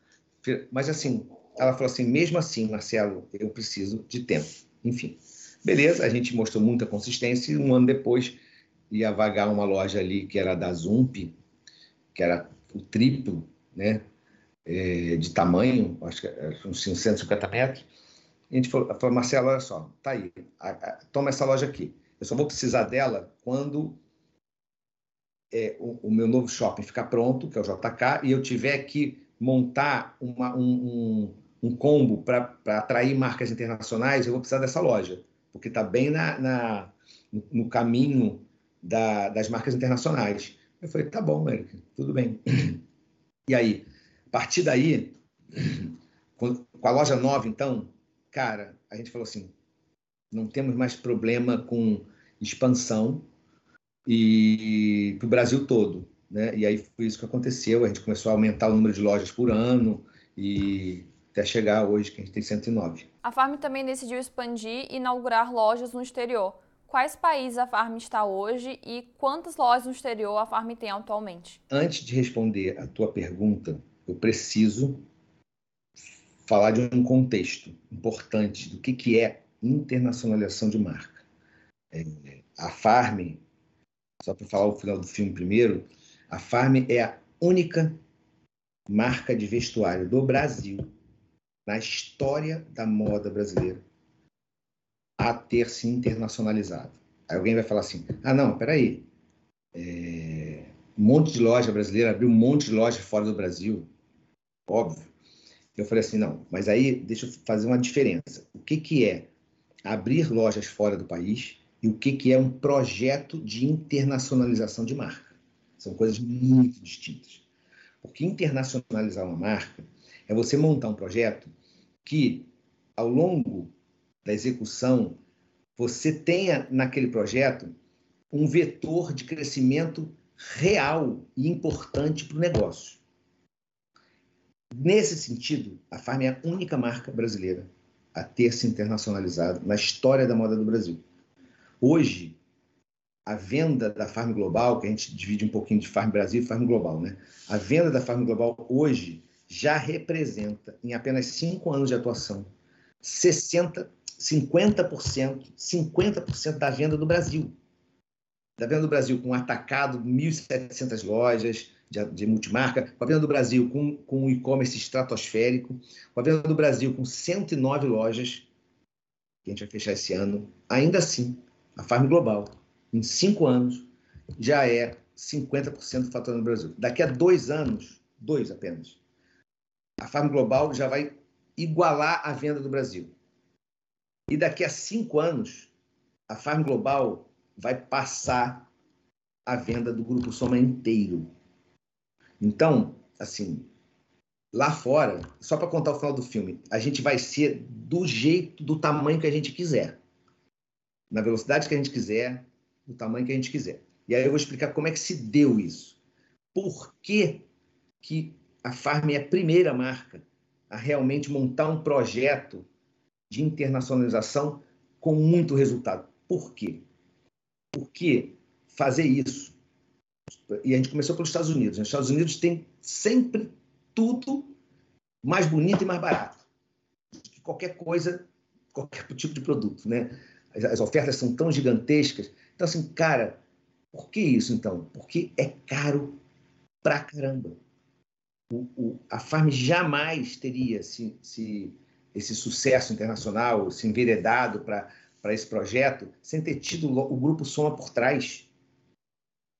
mas assim, ela falou assim, mesmo assim, Marcelo, eu preciso de tempo. Enfim, beleza, a gente mostrou muita consistência e um ano depois ia vagar uma loja ali que era da Zump, que era o triplo, né, é, de tamanho, acho que era uns 150 metros. E a gente falou, falou, Marcelo, olha só, tá aí, a, a, toma essa loja aqui. Eu só vou precisar dela quando é, o, o, meu novo shopping ficar pronto, que é o JK, e eu tiver que montar uma, um, um, um combo para atrair marcas internacionais, eu vou precisar dessa loja, porque está bem na, na, no caminho da, das marcas internacionais. Eu falei, tá bom, Eric, tudo bem. E aí, partir daí, com, a loja nova, então, cara, a gente falou assim, não temos mais problema com expansão e para o Brasil todo. Né? E aí foi isso que aconteceu. A gente começou a aumentar o número de lojas por ano e até chegar hoje, que a gente tem 109. A Farm também decidiu expandir e inaugurar lojas no exterior. Quais países a Farm está hoje e quantas lojas no exterior a Farm tem atualmente? Antes de responder a tua pergunta, eu preciso falar de um contexto importante do que, que é internacionalização de marca. É, a Farm, só para falar o final do filme primeiro, a Farm é a única marca de vestuário do Brasil na história da moda brasileira a ter se internacionalizado. Aí alguém vai falar assim: ah, não, peraí. É... Um monte de loja brasileira abriu um monte de loja fora do Brasil. Óbvio. Eu falei assim: não, mas aí deixa eu fazer uma diferença. O que, que é abrir lojas fora do país e o que, que é um projeto de internacionalização de marca? São coisas muito distintas. Porque internacionalizar uma marca é você montar um projeto que, ao longo da execução, você tenha naquele projeto um vetor de crescimento real e importante para o negócio. Nesse sentido, a Farm é a única marca brasileira a ter se internacionalizado na história da moda do Brasil. Hoje, a venda da Farm Global, que a gente divide um pouquinho de Farm Brasil e Farm Global, né? A venda da Farm Global hoje já representa, em apenas cinco anos de atuação, 60, 50%, 50% da venda do Brasil. Da venda do Brasil com atacado, 1.700 lojas de, multimarca, com a venda do Brasil com, com e-commerce estratosférico, com a venda do Brasil com 109 lojas, que a gente vai fechar esse ano. Ainda assim, a Farm Global, em cinco anos, já é 50% do faturamento do Brasil. Daqui a dois anos, dois apenas, a Farm Global já vai igualar a venda do Brasil. E daqui a cinco anos, a Farm Global vai passar a venda do Grupo Soma inteiro. Então, assim, lá fora, só para contar o final do filme, a gente vai ser do jeito, do tamanho que a gente quiser. Na velocidade que a gente quiser, do tamanho que a gente quiser. E aí eu vou explicar como é que se deu isso. Por que, que a Farm é a primeira marca a realmente montar um projeto de internacionalização com muito resultado. Por quê? Porque fazer isso. E a gente começou pelos Estados Unidos. Os Estados Unidos tem sempre tudo mais bonito e mais barato. Que qualquer coisa, qualquer tipo de produto, né? As ofertas são tão gigantescas. Então, assim, cara, por que isso então? Porque é caro pra caramba. O, o, a Farm jamais teria se, se esse sucesso internacional, se enveredado para esse projeto, sem ter tido o grupo Soma por trás.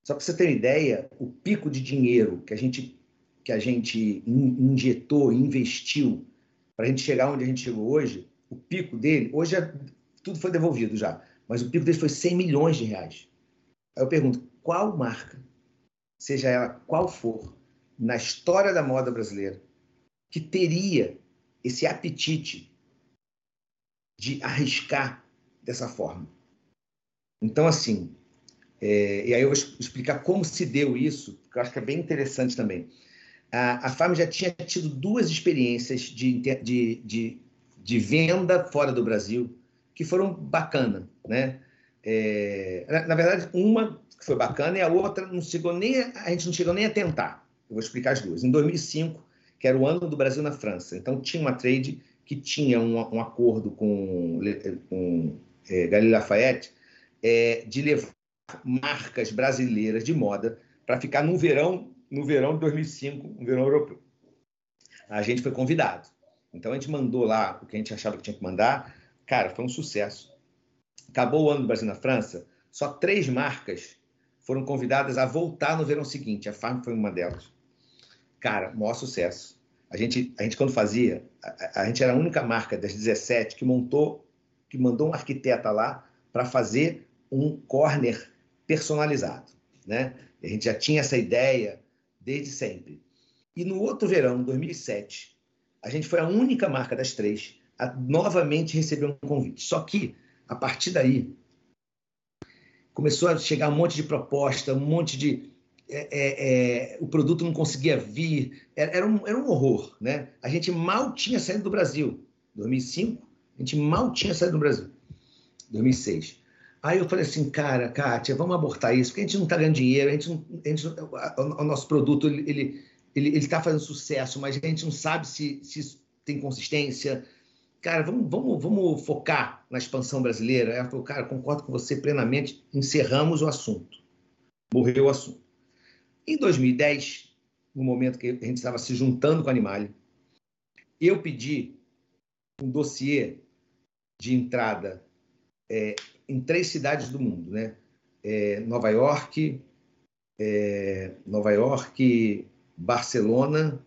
Só para você ter uma ideia, o pico de dinheiro que a gente, que a gente injetou, investiu, para a gente chegar onde a gente chegou hoje, o pico dele, hoje é, tudo foi devolvido já, mas o pico dele foi 100 milhões de reais. Aí eu pergunto, qual marca, seja ela qual for, na história da moda brasileira, que teria esse apetite de arriscar dessa forma? Então, assim, é, e aí eu vou explicar como se deu isso, porque eu acho que é bem interessante também. A, a já tinha tido duas experiências de, de, de, de venda fora do Brasil que foram bacana, né? É, na, na, verdade, uma foi bacana e a outra não chegou nem a, a gente não chegou nem a tentar. Eu vou explicar as duas. Em 2005, que era o ano do Brasil na França, então tinha uma trade que tinha um, um acordo com, com é, Galileu Lafayette é, de levar marcas brasileiras de moda para ficar no verão, no verão de 2005, no verão europeu. A gente foi convidado. Então a gente mandou lá o que a gente achava que tinha que mandar. Cara, foi um sucesso. Acabou o ano do Brasil na França, só três marcas foram convidadas a voltar no verão seguinte. A Farm foi uma delas. Cara, maior sucesso. A gente, a gente quando fazia, a, a gente era a única marca das 17 que montou, que mandou um arquiteta lá para fazer um corner personalizado. Né? A gente já tinha essa ideia desde sempre. E no outro verão, 2007, a gente foi a única marca das três a novamente receber um convite. Só que, a partir daí, começou a chegar um monte de proposta, um monte de. É, é, é, o produto não conseguia vir, era, era, um, era um horror. Né? A gente mal tinha saído do Brasil. 2005, a gente mal tinha saído do Brasil. 2006. Aí eu falei assim, cara, Kátia, vamos abortar isso, porque a gente não está ganhando dinheiro, a gente não, a gente o, nosso produto ele ele está fazendo sucesso, mas a gente não sabe se, se isso tem consistência. Cara, vamos, vamos, vamos focar na expansão brasileira. Ela falou, cara, concordo com você plenamente, encerramos o assunto. Morreu o assunto. Em 2010, no momento que a gente estava se juntando com a Animale, eu pedi um dossiê de entrada é, em três cidades do mundo, né? É, Nova York, é, Nova York, Barcelona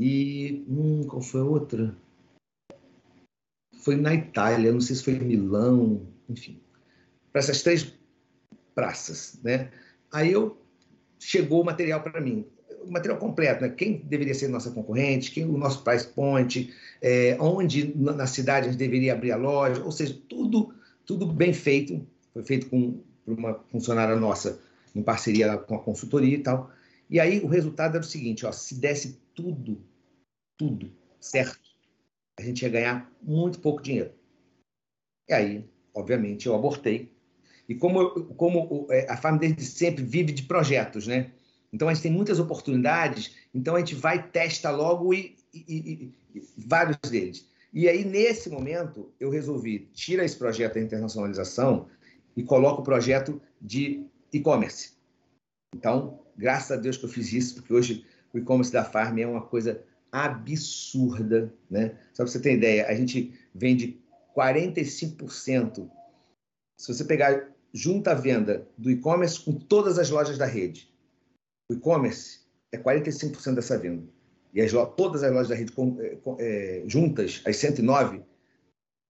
e hum, qual foi a outra? Foi na Itália, não sei se foi Milão, enfim, para essas três praças, né? Aí eu chegou o material para mim, o material completo, né? Quem deveria ser nossa concorrente, quem o nosso price point, é, onde na cidade a gente deveria abrir a loja, ou seja, tudo tudo bem feito, foi feito com uma funcionária nossa em parceria com a consultoria e tal. E aí o resultado era o seguinte, ó, se desse tudo, tudo certo, a gente ia ganhar muito pouco dinheiro. E aí, obviamente, eu abortei. E como, como é, a Farm desde sempre vive de projetos, né? Então a gente tem muitas oportunidades, então a gente vai, testa logo e, e, e, e vários deles. E aí, nesse momento, eu resolvi tirar esse projeto de internacionalização e coloco o projeto de e-commerce. Então, graças a Deus que eu fiz isso, porque hoje o e-commerce da Farm é uma coisa absurda, né? Só para você ter ideia, a gente vende 45%. Se você pegar junta a venda do e-commerce com todas as lojas da rede, o e-commerce é 45% dessa venda. e as, todas as lojas da rede é, juntas, as 109,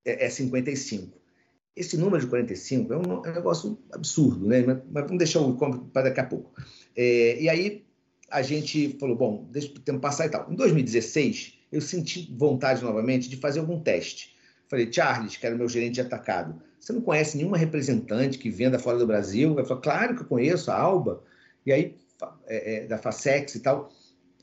é, é 55. Esse número de 45 é um, é um negócio absurdo, né? Mas, mas vamos deixar o para daqui a pouco. É, e aí a gente falou, bom, deixa o tempo passar e tal. Em 2016, eu senti vontade novamente de fazer algum teste. Falei, Charles, que era meu gerente de atacado, você não conhece nenhuma representante que venda fora do Brasil? Ela falou, claro que eu conheço, a Alba. E aí, é, é, da Facex e tal.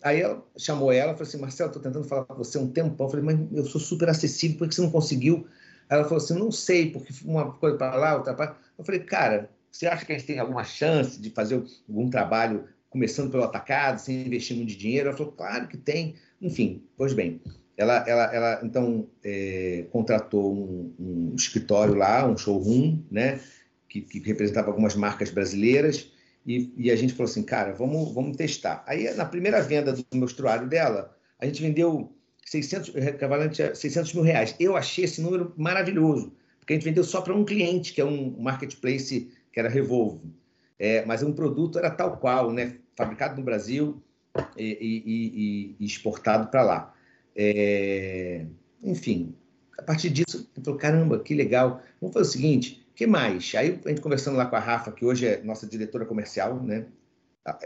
Aí ela chamou ela falou assim, Marcelo, estou tentando falar com você um tempão. Eu falei, mas eu sou super acessível, por que você não conseguiu? Ela falou assim, não sei, porque uma coisa para lá, outra para Eu falei, cara, você acha que a gente tem alguma chance de fazer algum trabalho começando pelo atacado, sem investir muito dinheiro? Ela falou, claro que tem. Enfim, pois bem, ela, ela, ela então é, contratou um, um, escritório lá, um showroom, né, que, que representava algumas marcas brasileiras, e, e, a gente falou assim, cara, vamos, vamos testar. Aí, na primeira venda do menstruário dela, a gente vendeu 600, equivalente a 600 mil reais. Eu achei esse número maravilhoso, porque a gente vendeu só para um cliente, que é um marketplace que era Revolve. É, mas um produto era tal qual, né? fabricado no Brasil e, e, e exportado para lá. É, enfim, a partir disso, eu falei, caramba, que legal. Vamos fazer o seguinte, que mais? Aí a gente conversando lá com a Rafa, que hoje é nossa diretora comercial, né?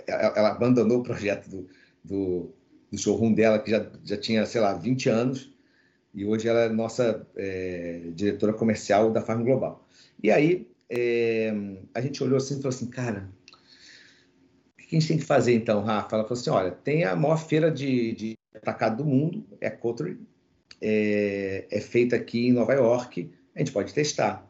Ela abandonou o projeto do, do do showroom dela, que já, já tinha, sei lá, 20 anos, e hoje ela é nossa é, diretora comercial da Farm Global. E aí é, a gente olhou assim e falou assim, cara, o que a gente tem que fazer então, Rafa? Ela falou assim, olha, tem a maior feira de, de atacado do mundo, é a Coterie, é, é feita aqui em Nova York, a gente pode testar.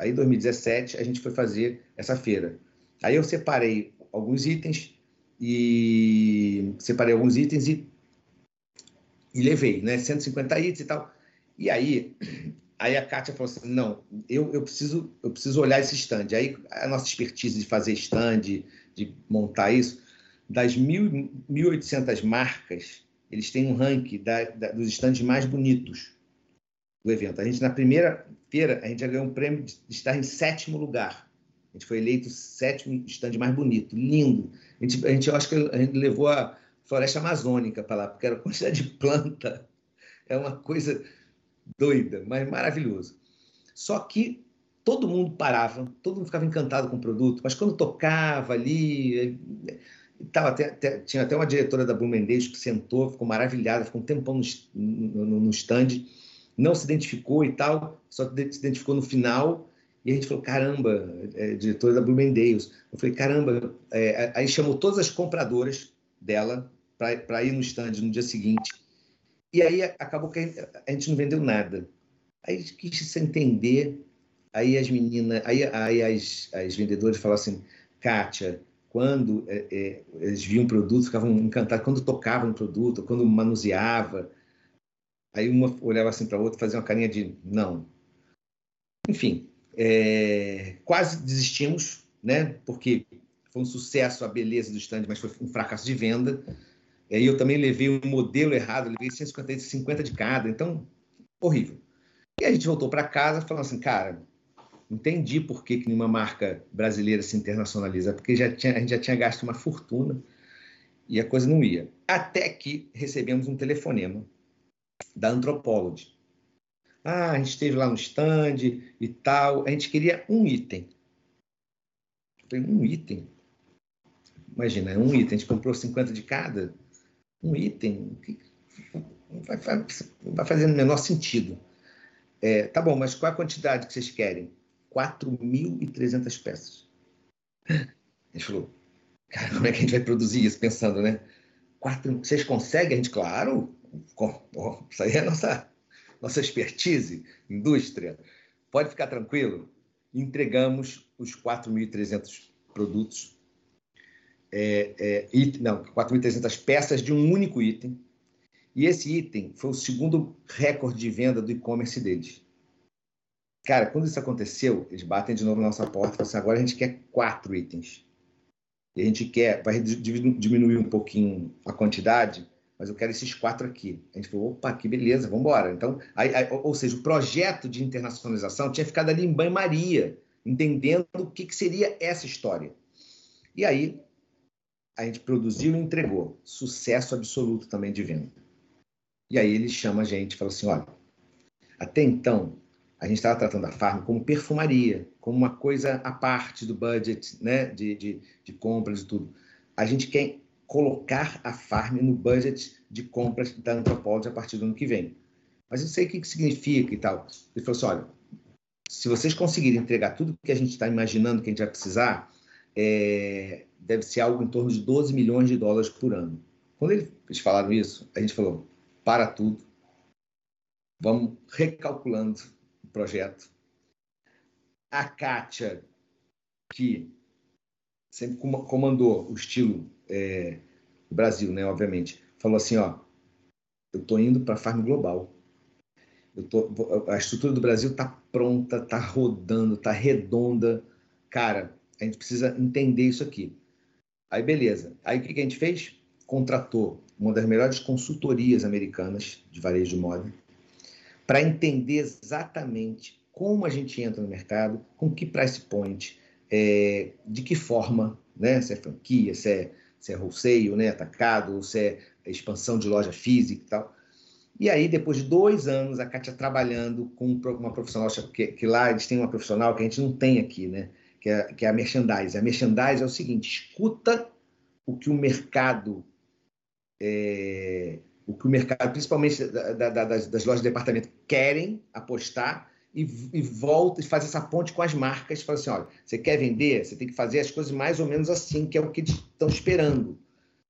Aí, em 2017, a gente foi fazer essa feira. Aí eu separei alguns itens e separei alguns itens e, e levei, né? 150 itens e tal. E aí, aí a Kátia falou assim, não, eu, eu, preciso, eu preciso olhar esse stand. Aí a nossa expertise de fazer stand, de montar isso, das 1.800 marcas, eles têm um ranking da, da, dos stands mais bonitos do evento. A gente, na primeira feira, a gente já ganhou um prêmio de estar em sétimo lugar. A gente foi eleito o sétimo stand mais bonito, lindo. A gente, a gente, eu acho que a gente levou a floresta amazônica para lá, porque era quantidade de planta. É uma coisa doida, mas maravilhoso. Só que todo mundo parava, todo mundo ficava encantado com o produto, mas quando tocava ali, tava até, até, tinha até uma diretora da Blumendays que sentou, ficou maravilhada, ficou um tempão no, no, no stand, não se identificou e tal, só se identificou no final e a gente falou, caramba, é, diretora da Bloomingdale's. Eu falei, caramba, é, aí chamou todas as compradoras dela para ir no stand no dia seguinte. E aí acabou que a gente não vendeu nada. Aí a gente quis se entender. Aí as meninas, aí, aí as, as vendedoras falaram assim, Kátia, quando é, é, eles viam o produto, ficavam encantados. Quando tocavam o produto, quando manuseava. Aí uma olhava assim para a outra, fazia uma carinha de não. Enfim, é, quase desistimos, né? Porque foi um sucesso a beleza do stand, mas foi um fracasso de venda. E eu também levei um modelo errado, levei 150, 50 de cada, então horrível. E a gente voltou para casa falando assim, cara, entendi por que, que nenhuma marca brasileira se internacionaliza, porque já tinha, a gente já tinha gasto uma fortuna e a coisa não ia. Até que recebemos um telefonema da Anthropology, ah, a gente esteve lá no stand e tal. A gente queria um item. um item? Imagina, um item. A gente comprou 50 de cada. Um item. Vai, fazer no menor sentido. É, tá bom, mas qual a quantidade que vocês querem? 4.300 peças. A gente falou, cara, como é que a gente vai produzir isso? Pensando, né? Quatro, vocês conseguem? A gente, claro. Isso aí é nossa nossa expertise, indústria, pode ficar tranquilo, entregamos os 4.300 produtos, é, é, it, não, 4.300 peças de um único item, e esse item foi o segundo recorde de venda do e-commerce deles. Cara, quando isso aconteceu, eles batem de novo na nossa porta e falam assim, agora a gente quer quatro itens. E a gente quer, vai diminuir um pouquinho a quantidade, mas eu quero esses quatro aqui. A gente falou, opa, que beleza, vamos embora. Então, aí, aí, ou seja, o projeto de internacionalização tinha ficado ali em banho-maria, entendendo o que, que seria essa história. E aí, a gente produziu e entregou. Sucesso absoluto também de venda. E aí ele chama a gente e fala assim: olha, até então a gente estava tratando a farm como perfumaria, como uma coisa à parte do budget né, de, de, de compras e tudo. A gente quer colocar a farm no budget de compras da Anthropology a partir do ano que vem. Mas eu sei o que, que significa e tal. Ele falou assim: olha, se vocês conseguirem entregar tudo que a gente está imaginando que a gente vai precisar, é, deve ser algo em torno de 12 milhões de dólares por ano. Quando eles falaram isso, a gente falou: para tudo, vamos recalculando o projeto. A Kátia, que sempre comandou o estilo é, Brasil, né, obviamente, falou assim: ó, eu estou indo para Farm Global. Tô, a estrutura do Brasil está pronta, está rodando, está redonda. Cara, a gente precisa entender isso aqui. Aí, beleza. Aí, o que a gente fez? Contratou uma das melhores consultorias americanas de varejo de moda para entender exatamente como a gente entra no mercado, com que price point, é, de que forma, né? se é franquia, se é, se é wholesale, né? atacado, se é expansão de loja física e tal. E aí, depois de dois anos, a Kátia trabalhando com uma profissional, que, que, lá eles têm uma profissional que a gente não tem aqui, né? Que é, que é a merchandise. A merchandise é o seguinte: escuta o que o mercado, é, o que o mercado, principalmente da, da, das, das, lojas de departamento, querem apostar e, e volta e faz essa ponte com as marcas. Fala assim: olha, você quer vender? Você tem que fazer as coisas mais ou menos assim, que é o que eles estão esperando.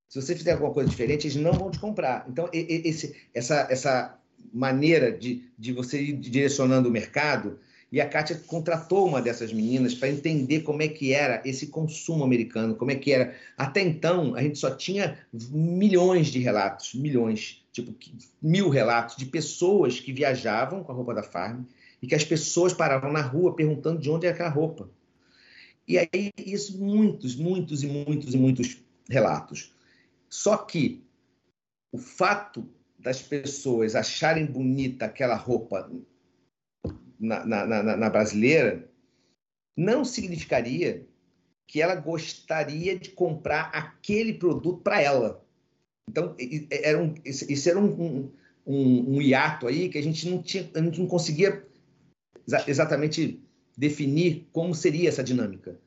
Se você fizer alguma coisa diferente, eles não vão te comprar. Então, esse, essa, essa maneira de, de você ir direcionando o mercado, e a Kátia contratou uma dessas meninas para entender como é que era esse consumo americano, como é que era. Até então, a gente só tinha milhões de relatos, milhões, tipo mil relatos de pessoas que viajavam com a roupa da Farm e que as pessoas paravam na rua perguntando de onde é aquela roupa. E aí, isso, muitos, muitos e muitos e muitos relatos. Só que o fato das pessoas acharem bonita aquela roupa na, na, na, na brasileira não significaria que ela gostaria de comprar aquele produto para ela. Então, era um, isso era um, um, um, hiato aí que a gente não, tinha, a gente não conseguia exatamente definir como seria essa dinâmica.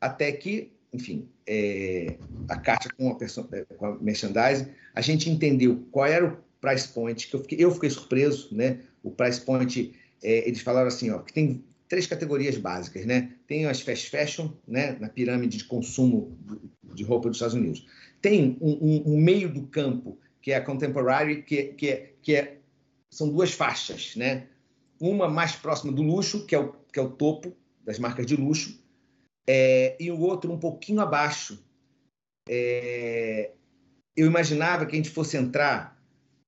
Até que enfim, é, a caixa com a, é, com a merchandising, a gente entendeu qual era o price point, que eu fiquei, eu fiquei surpreso, né? O price point, é, eles falaram assim, ó, que tem três categorias básicas, né? Tem as fast fashion, né? Na pirâmide de consumo de roupa dos Estados Unidos. Tem um, um, um meio do campo, que é a contemporary, que, que, é, que é, são duas faixas, né? Uma mais próxima do luxo, que é o, que é o topo das marcas de luxo, é, e o outro um pouquinho abaixo. É, eu imaginava que a gente fosse entrar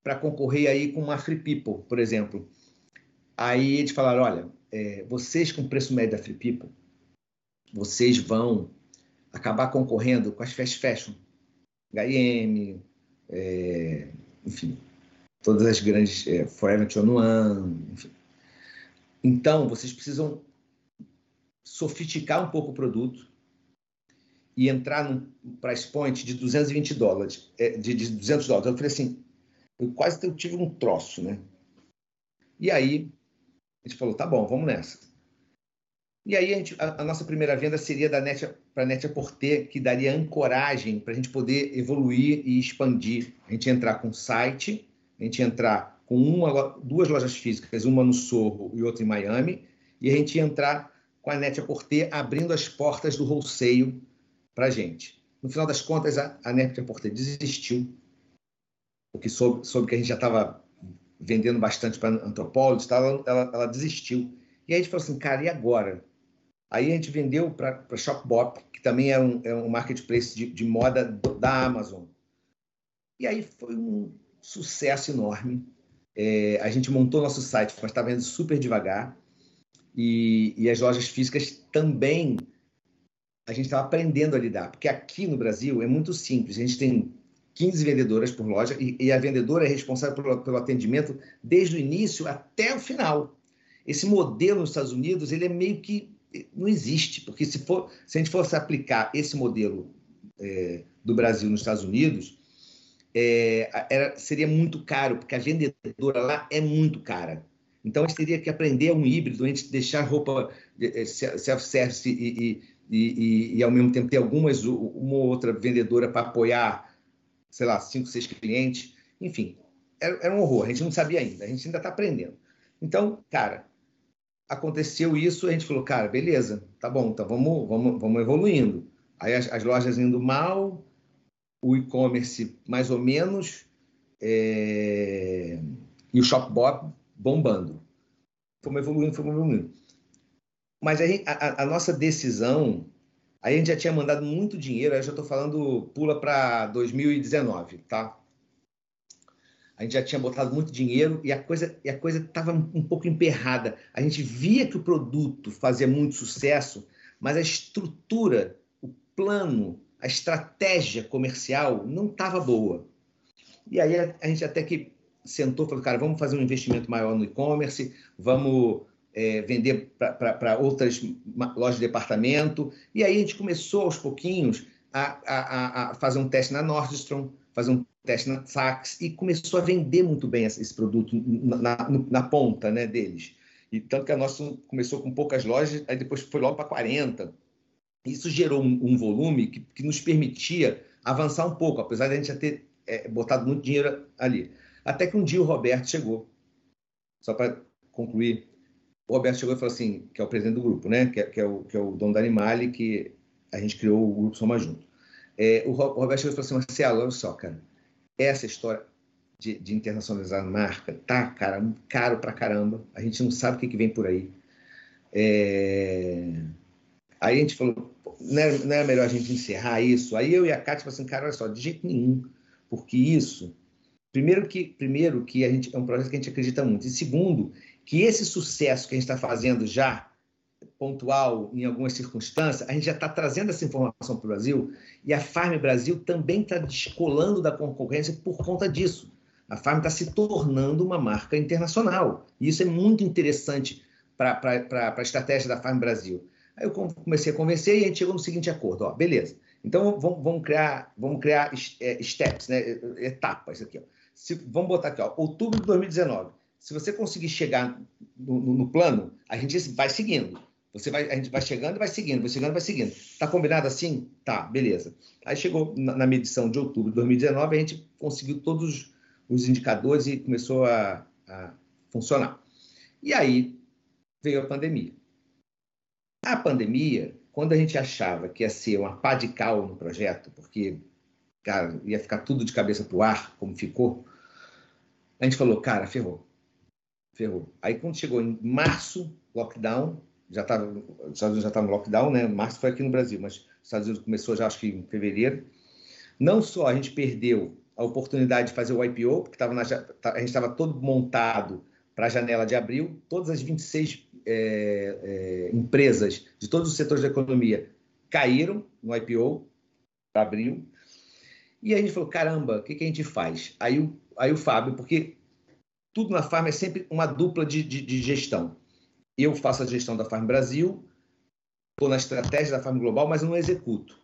para concorrer aí com uma Free People, por exemplo. Aí eles falaram, olha, é, vocês com preço médio da Free People, vocês vão acabar concorrendo com as fast fashion, H&M, enfim, todas as grandes, é, Forever 21, enfim. Então, vocês precisam sofisticar um pouco o produto e entrar num price point de 220 dólares, é, de, de 200 dólares. Eu falei assim, eu quase tive um troço, né? E aí a gente falou, tá bom, vamos nessa. E aí a, gente, a, a nossa primeira venda seria da Net para a Net Porter, que daria ancoragem para a gente poder evoluir e expandir. A gente entrar com site, a gente entrar com uma, duas lojas físicas, uma no Sorro e outra em Miami, e a gente entrar com a Net Porter abrindo as portas do wholesale para a gente. No final das contas, a, a Net Porter desistiu, porque soube, soube que a gente já estava vendendo bastante para antropólogos, tá? ela, ela, ela, desistiu. E aí a gente falou assim, cara, e agora? Aí a gente vendeu para a Shopbop, que também é um, é um marketplace de, de moda do, da Amazon. E aí foi um sucesso enorme. É, a gente montou nosso site, mas estava indo super devagar. E, e as lojas físicas também a gente estava aprendendo a lidar, porque aqui no Brasil é muito simples. A gente tem 15 vendedoras por loja e, e a vendedora é responsável pelo, pelo, atendimento desde o início até o final. Esse modelo nos Estados Unidos ele é meio que não existe, porque se, for, se a gente fosse aplicar esse modelo é, do Brasil nos Estados Unidos, é, era, seria muito caro, porque a vendedora lá é muito cara. Então, a gente teria que aprender um híbrido, a gente deixar roupa é, self-service e, e, e, e, ao mesmo tempo, ter algumas, uma ou outra vendedora para apoiar, sei lá, cinco, seis clientes. Enfim, era, era um horror, a gente não sabia ainda, a gente ainda está aprendendo. Então, cara, aconteceu isso, a gente falou, cara, beleza, tá bom, então vamos, vamos, vamos evoluindo. Aí as, as lojas indo mal, o e-commerce mais ou menos, é... e o Shopbop bombando. Fomos evoluindo, fomos evoluindo. Mas a, a, a, nossa decisão, aí a gente já tinha mandado muito dinheiro, aí já estou falando, pula para 2019, tá? A gente já tinha botado muito dinheiro e a coisa e a coisa estava um pouco emperrada. A gente via que o produto fazia muito sucesso, mas a estrutura, o plano, a estratégia comercial não estava boa. E aí a, gente até que sentou e falou, cara, vamos fazer um investimento maior no e-commerce, vamos é, vender para outras lojas de departamento. E aí a gente começou aos pouquinhos a, a, a fazer um teste na Nordstrom, fazer um teste na Saks e começou a vender muito bem esse produto na, na, na ponta né, deles. E tanto que a nossa começou com poucas lojas, aí depois foi logo para 40. Isso gerou um, um volume que, que, nos permitia avançar um pouco, apesar de a gente já ter é, botado muito dinheiro ali. Até que um dia o Roberto chegou, só para concluir, o Roberto chegou e falou assim, que é o presidente do grupo, né? Que é, que é, o, que é o dono da Animale, que a gente criou o grupo Soma Junto. É, o Roberto chegou e falou assim, Marcelo, olha só, cara, essa história de, de internacionalizar a marca tá, cara, caro pra caramba. A gente não sabe o que, que vem por aí. É... Aí a gente falou, não era, não melhor a gente encerrar isso? Aí eu e a Kátia falaram assim, cara, olha só, de jeito nenhum, porque isso, primeiro que, primeiro que a gente é um projeto que a gente acredita muito, e segundo, que esse sucesso que a gente está fazendo já pontual em algumas circunstâncias, a gente já está trazendo essa informação para o Brasil e a Farm Brasil também está descolando da concorrência por conta disso. A Farm está se tornando uma marca internacional. E isso é muito interessante para a estratégia da Farm Brasil. Aí eu comecei a convencer e a gente chegou no seguinte acordo: ó, beleza. Então vamos, vamos criar, vamos criar é, steps, né, etapas aqui. Ó. Se, vamos botar aqui, ó, outubro de 2019. Se você conseguir chegar no, no, no plano, a gente vai seguindo. Você vai, a gente vai chegando e vai seguindo, vai chegando e vai seguindo. Tá combinado assim? Tá, beleza. Aí chegou na, na medição de outubro de 2019, a gente conseguiu todos os indicadores e começou a, a funcionar. E aí veio a pandemia. A pandemia, quando a gente achava que ia ser uma pá de cal no projeto, porque cara, ia ficar tudo de cabeça para o ar, como ficou, a gente falou, cara, ferrou. Ferrou. Aí quando chegou em março, lockdown, já estava, os Estados Unidos já estava no lockdown, né? Março foi aqui no Brasil, mas os Estados Unidos começou já acho que em fevereiro. Não só a gente perdeu a oportunidade de fazer o IPO, porque tava na, a gente estava todo montado para a janela de abril, todas as 26 é, é, empresas de todos os setores da economia caíram no IPO para abril. E a gente falou, caramba, o que, que a gente faz? Aí o, aí o Fábio, porque tudo na farm é sempre uma dupla de, de, de gestão eu faço a gestão da Farm Brasil, estou na estratégia da Farm Global, mas não executo.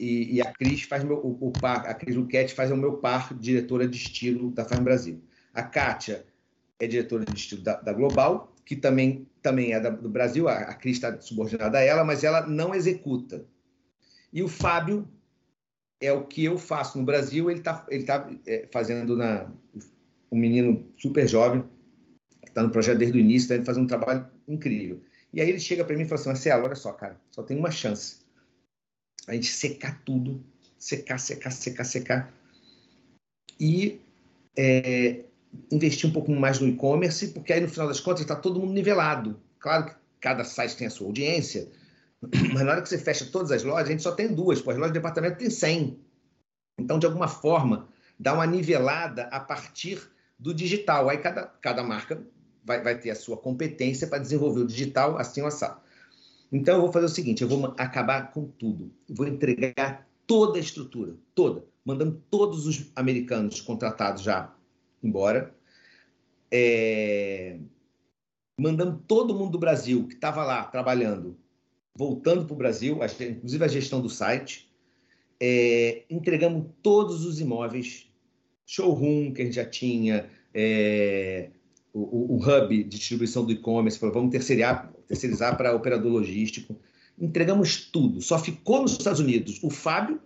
E, e a Cris faz meu, o, o par, a Cris Luquete faz o meu par diretora de estilo da Farm Brasil. A Kátia é diretora de estilo da, da Global, que também, também é da, do Brasil, a, a Cris está subordinada a ela, mas ela não executa. E o Fábio é o que eu faço no Brasil, ele está ele tá, é, fazendo na um menino super jovem, está no projeto desde o início, está fazendo um trabalho incrível. E aí ele chega para mim e fala assim, Marcelo, olha só, cara, só tem uma chance. A gente secar tudo, secar, secar, secar, secar. E é, investir um pouco mais no e-commerce, porque aí no final das contas está todo mundo nivelado. Claro que cada site tem a sua audiência, mas na hora que você fecha todas as lojas, a gente só tem duas, pois as lojas de departamento tem 100. Então, de alguma forma, dá uma nivelada a partir do digital. Aí cada, cada marca vai, vai ter a sua competência para desenvolver o digital assim ou assado. Então, eu vou fazer o seguinte: eu vou acabar com tudo. Vou entregar toda a estrutura, toda, mandando todos os americanos contratados já embora, é... mandando todo mundo do Brasil que estava lá trabalhando voltando para o Brasil, inclusive a gestão do site. É, entregamos todos os imóveis, showroom que a gente já tinha, é, o, o, hub de distribuição do e-commerce, vamos terceirizar, terceirizar para operador logístico. Entregamos tudo. Só ficou nos Estados Unidos o Fábio,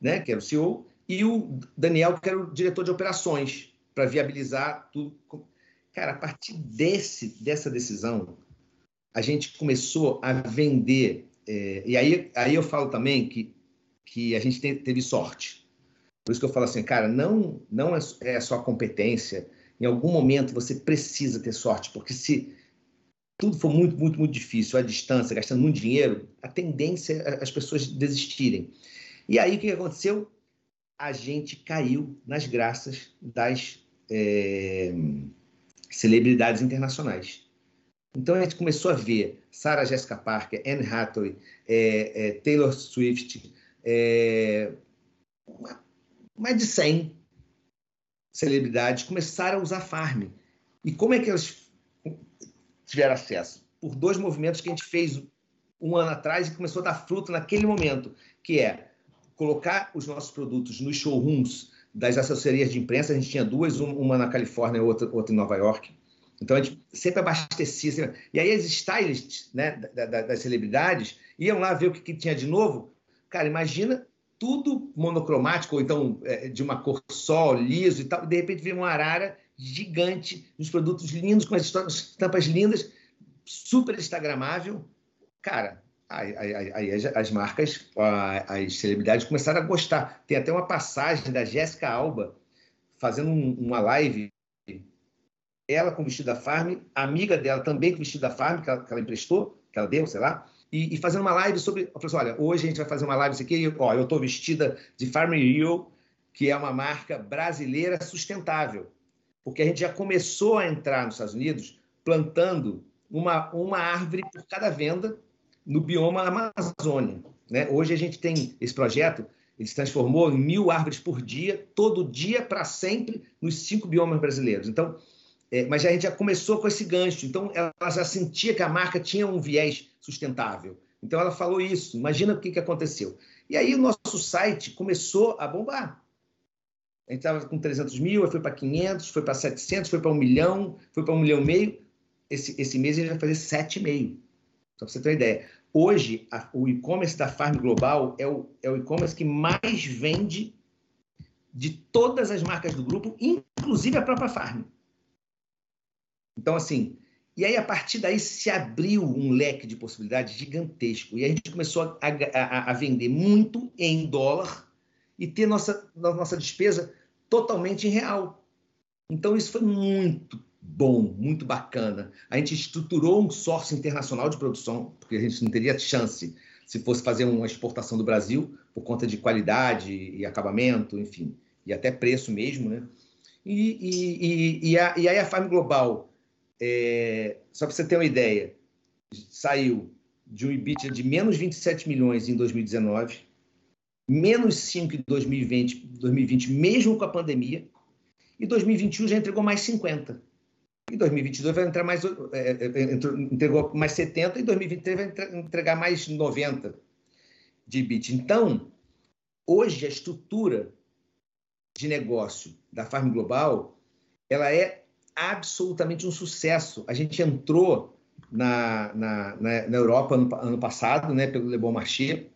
né, que era o CEO, e o Daniel, que era o diretor de operações, para viabilizar tudo. Cara, a partir desse, dessa decisão, a gente começou a vender. É, e aí, aí eu falo também que, que a gente teve sorte. Por isso que eu falo assim, cara, não, não é, é só competência. Em algum momento você precisa ter sorte, porque se tudo for muito, muito, muito difícil, à distância, gastando muito dinheiro, a tendência é as pessoas desistirem. E aí o que aconteceu? A gente caiu nas graças das é, celebridades internacionais. Então a gente começou a ver Sarah Jessica Parker, Anne Hathaway, é, é, Taylor Swift, mais de 100 celebridades começaram a usar Farm. E como é que elas tiveram acesso? Por dois movimentos que a gente fez um ano atrás e começou a dar fruto naquele momento, que é colocar os nossos produtos nos showrooms das assessorias de imprensa. A gente tinha duas, uma na Califórnia e outra, outra em Nova York. Então a gente sempre abastecia. Sempre... E aí as stylists né, da, da, das celebridades iam lá ver o que, que, tinha de novo. Cara, imagina tudo monocromático, ou então é, de uma cor só, liso e tal. E de repente vem uma arara gigante, uns produtos lindos, com as estampas lindas, super instagramável. Cara, aí, aí, aí as, as, marcas, as celebridades começaram a gostar. Tem até uma passagem da Jéssica Alba fazendo um, uma live ela com vestido da Farm, amiga dela também com vestido da Farm, que ela, que ela emprestou, que ela deu, sei lá, e, e, fazendo uma live sobre. Eu falei assim, olha, hoje a gente vai fazer uma live isso aqui, ó, eu estou vestida de Farm Rio, que é uma marca brasileira sustentável. Porque a gente já começou a entrar nos Estados Unidos plantando uma, uma árvore por cada venda no bioma Amazônia. Né? Hoje a gente tem esse projeto, ele se transformou em mil árvores por dia, todo dia, para sempre, nos cinco biomas brasileiros. Então, é, mas a gente já começou com esse gancho. Então, ela já sentia que a marca tinha um viés sustentável. Então, ela falou isso. Imagina o que, que aconteceu. E aí, o nosso site começou a bombar. A gente estava com 300 mil, foi para 500, foi para 700, foi para 1 milhão, foi para 1 milhão e meio. Esse, esse mês a gente vai fazer 7,5. Só para você ter uma ideia. Hoje, a, o e-commerce da Farm Global é o, é o e-commerce que mais vende de todas as marcas do grupo, inclusive a própria Farm. Então, assim, e aí a partir daí se abriu um leque de possibilidades gigantesco. E a gente começou a, a, a vender muito em dólar e ter nossa, nossa despesa totalmente em real. Então, isso foi muito bom, muito bacana. A gente estruturou um sócio internacional de produção, porque a gente não teria chance se fosse fazer uma exportação do Brasil, por conta de qualidade e acabamento, enfim, e até preço mesmo, né? E, e, e, a, e aí a Farm Global é, só para você ter uma ideia, saiu de um EBITDA de menos 27 milhões em 2019, menos 5 em 2020, 2020, mesmo com a pandemia, e 2021 já entregou mais 50. E 2022 vai entrar mais, é, é, entregou mais 70 e 2023 vai entregar mais 90 de EBIT. Então, hoje a estrutura de negócio da Farm Global, ela é absolutamente um sucesso. A gente entrou na, na, na, na Europa ano, ano, passado, né, pelo Le Bon Marché.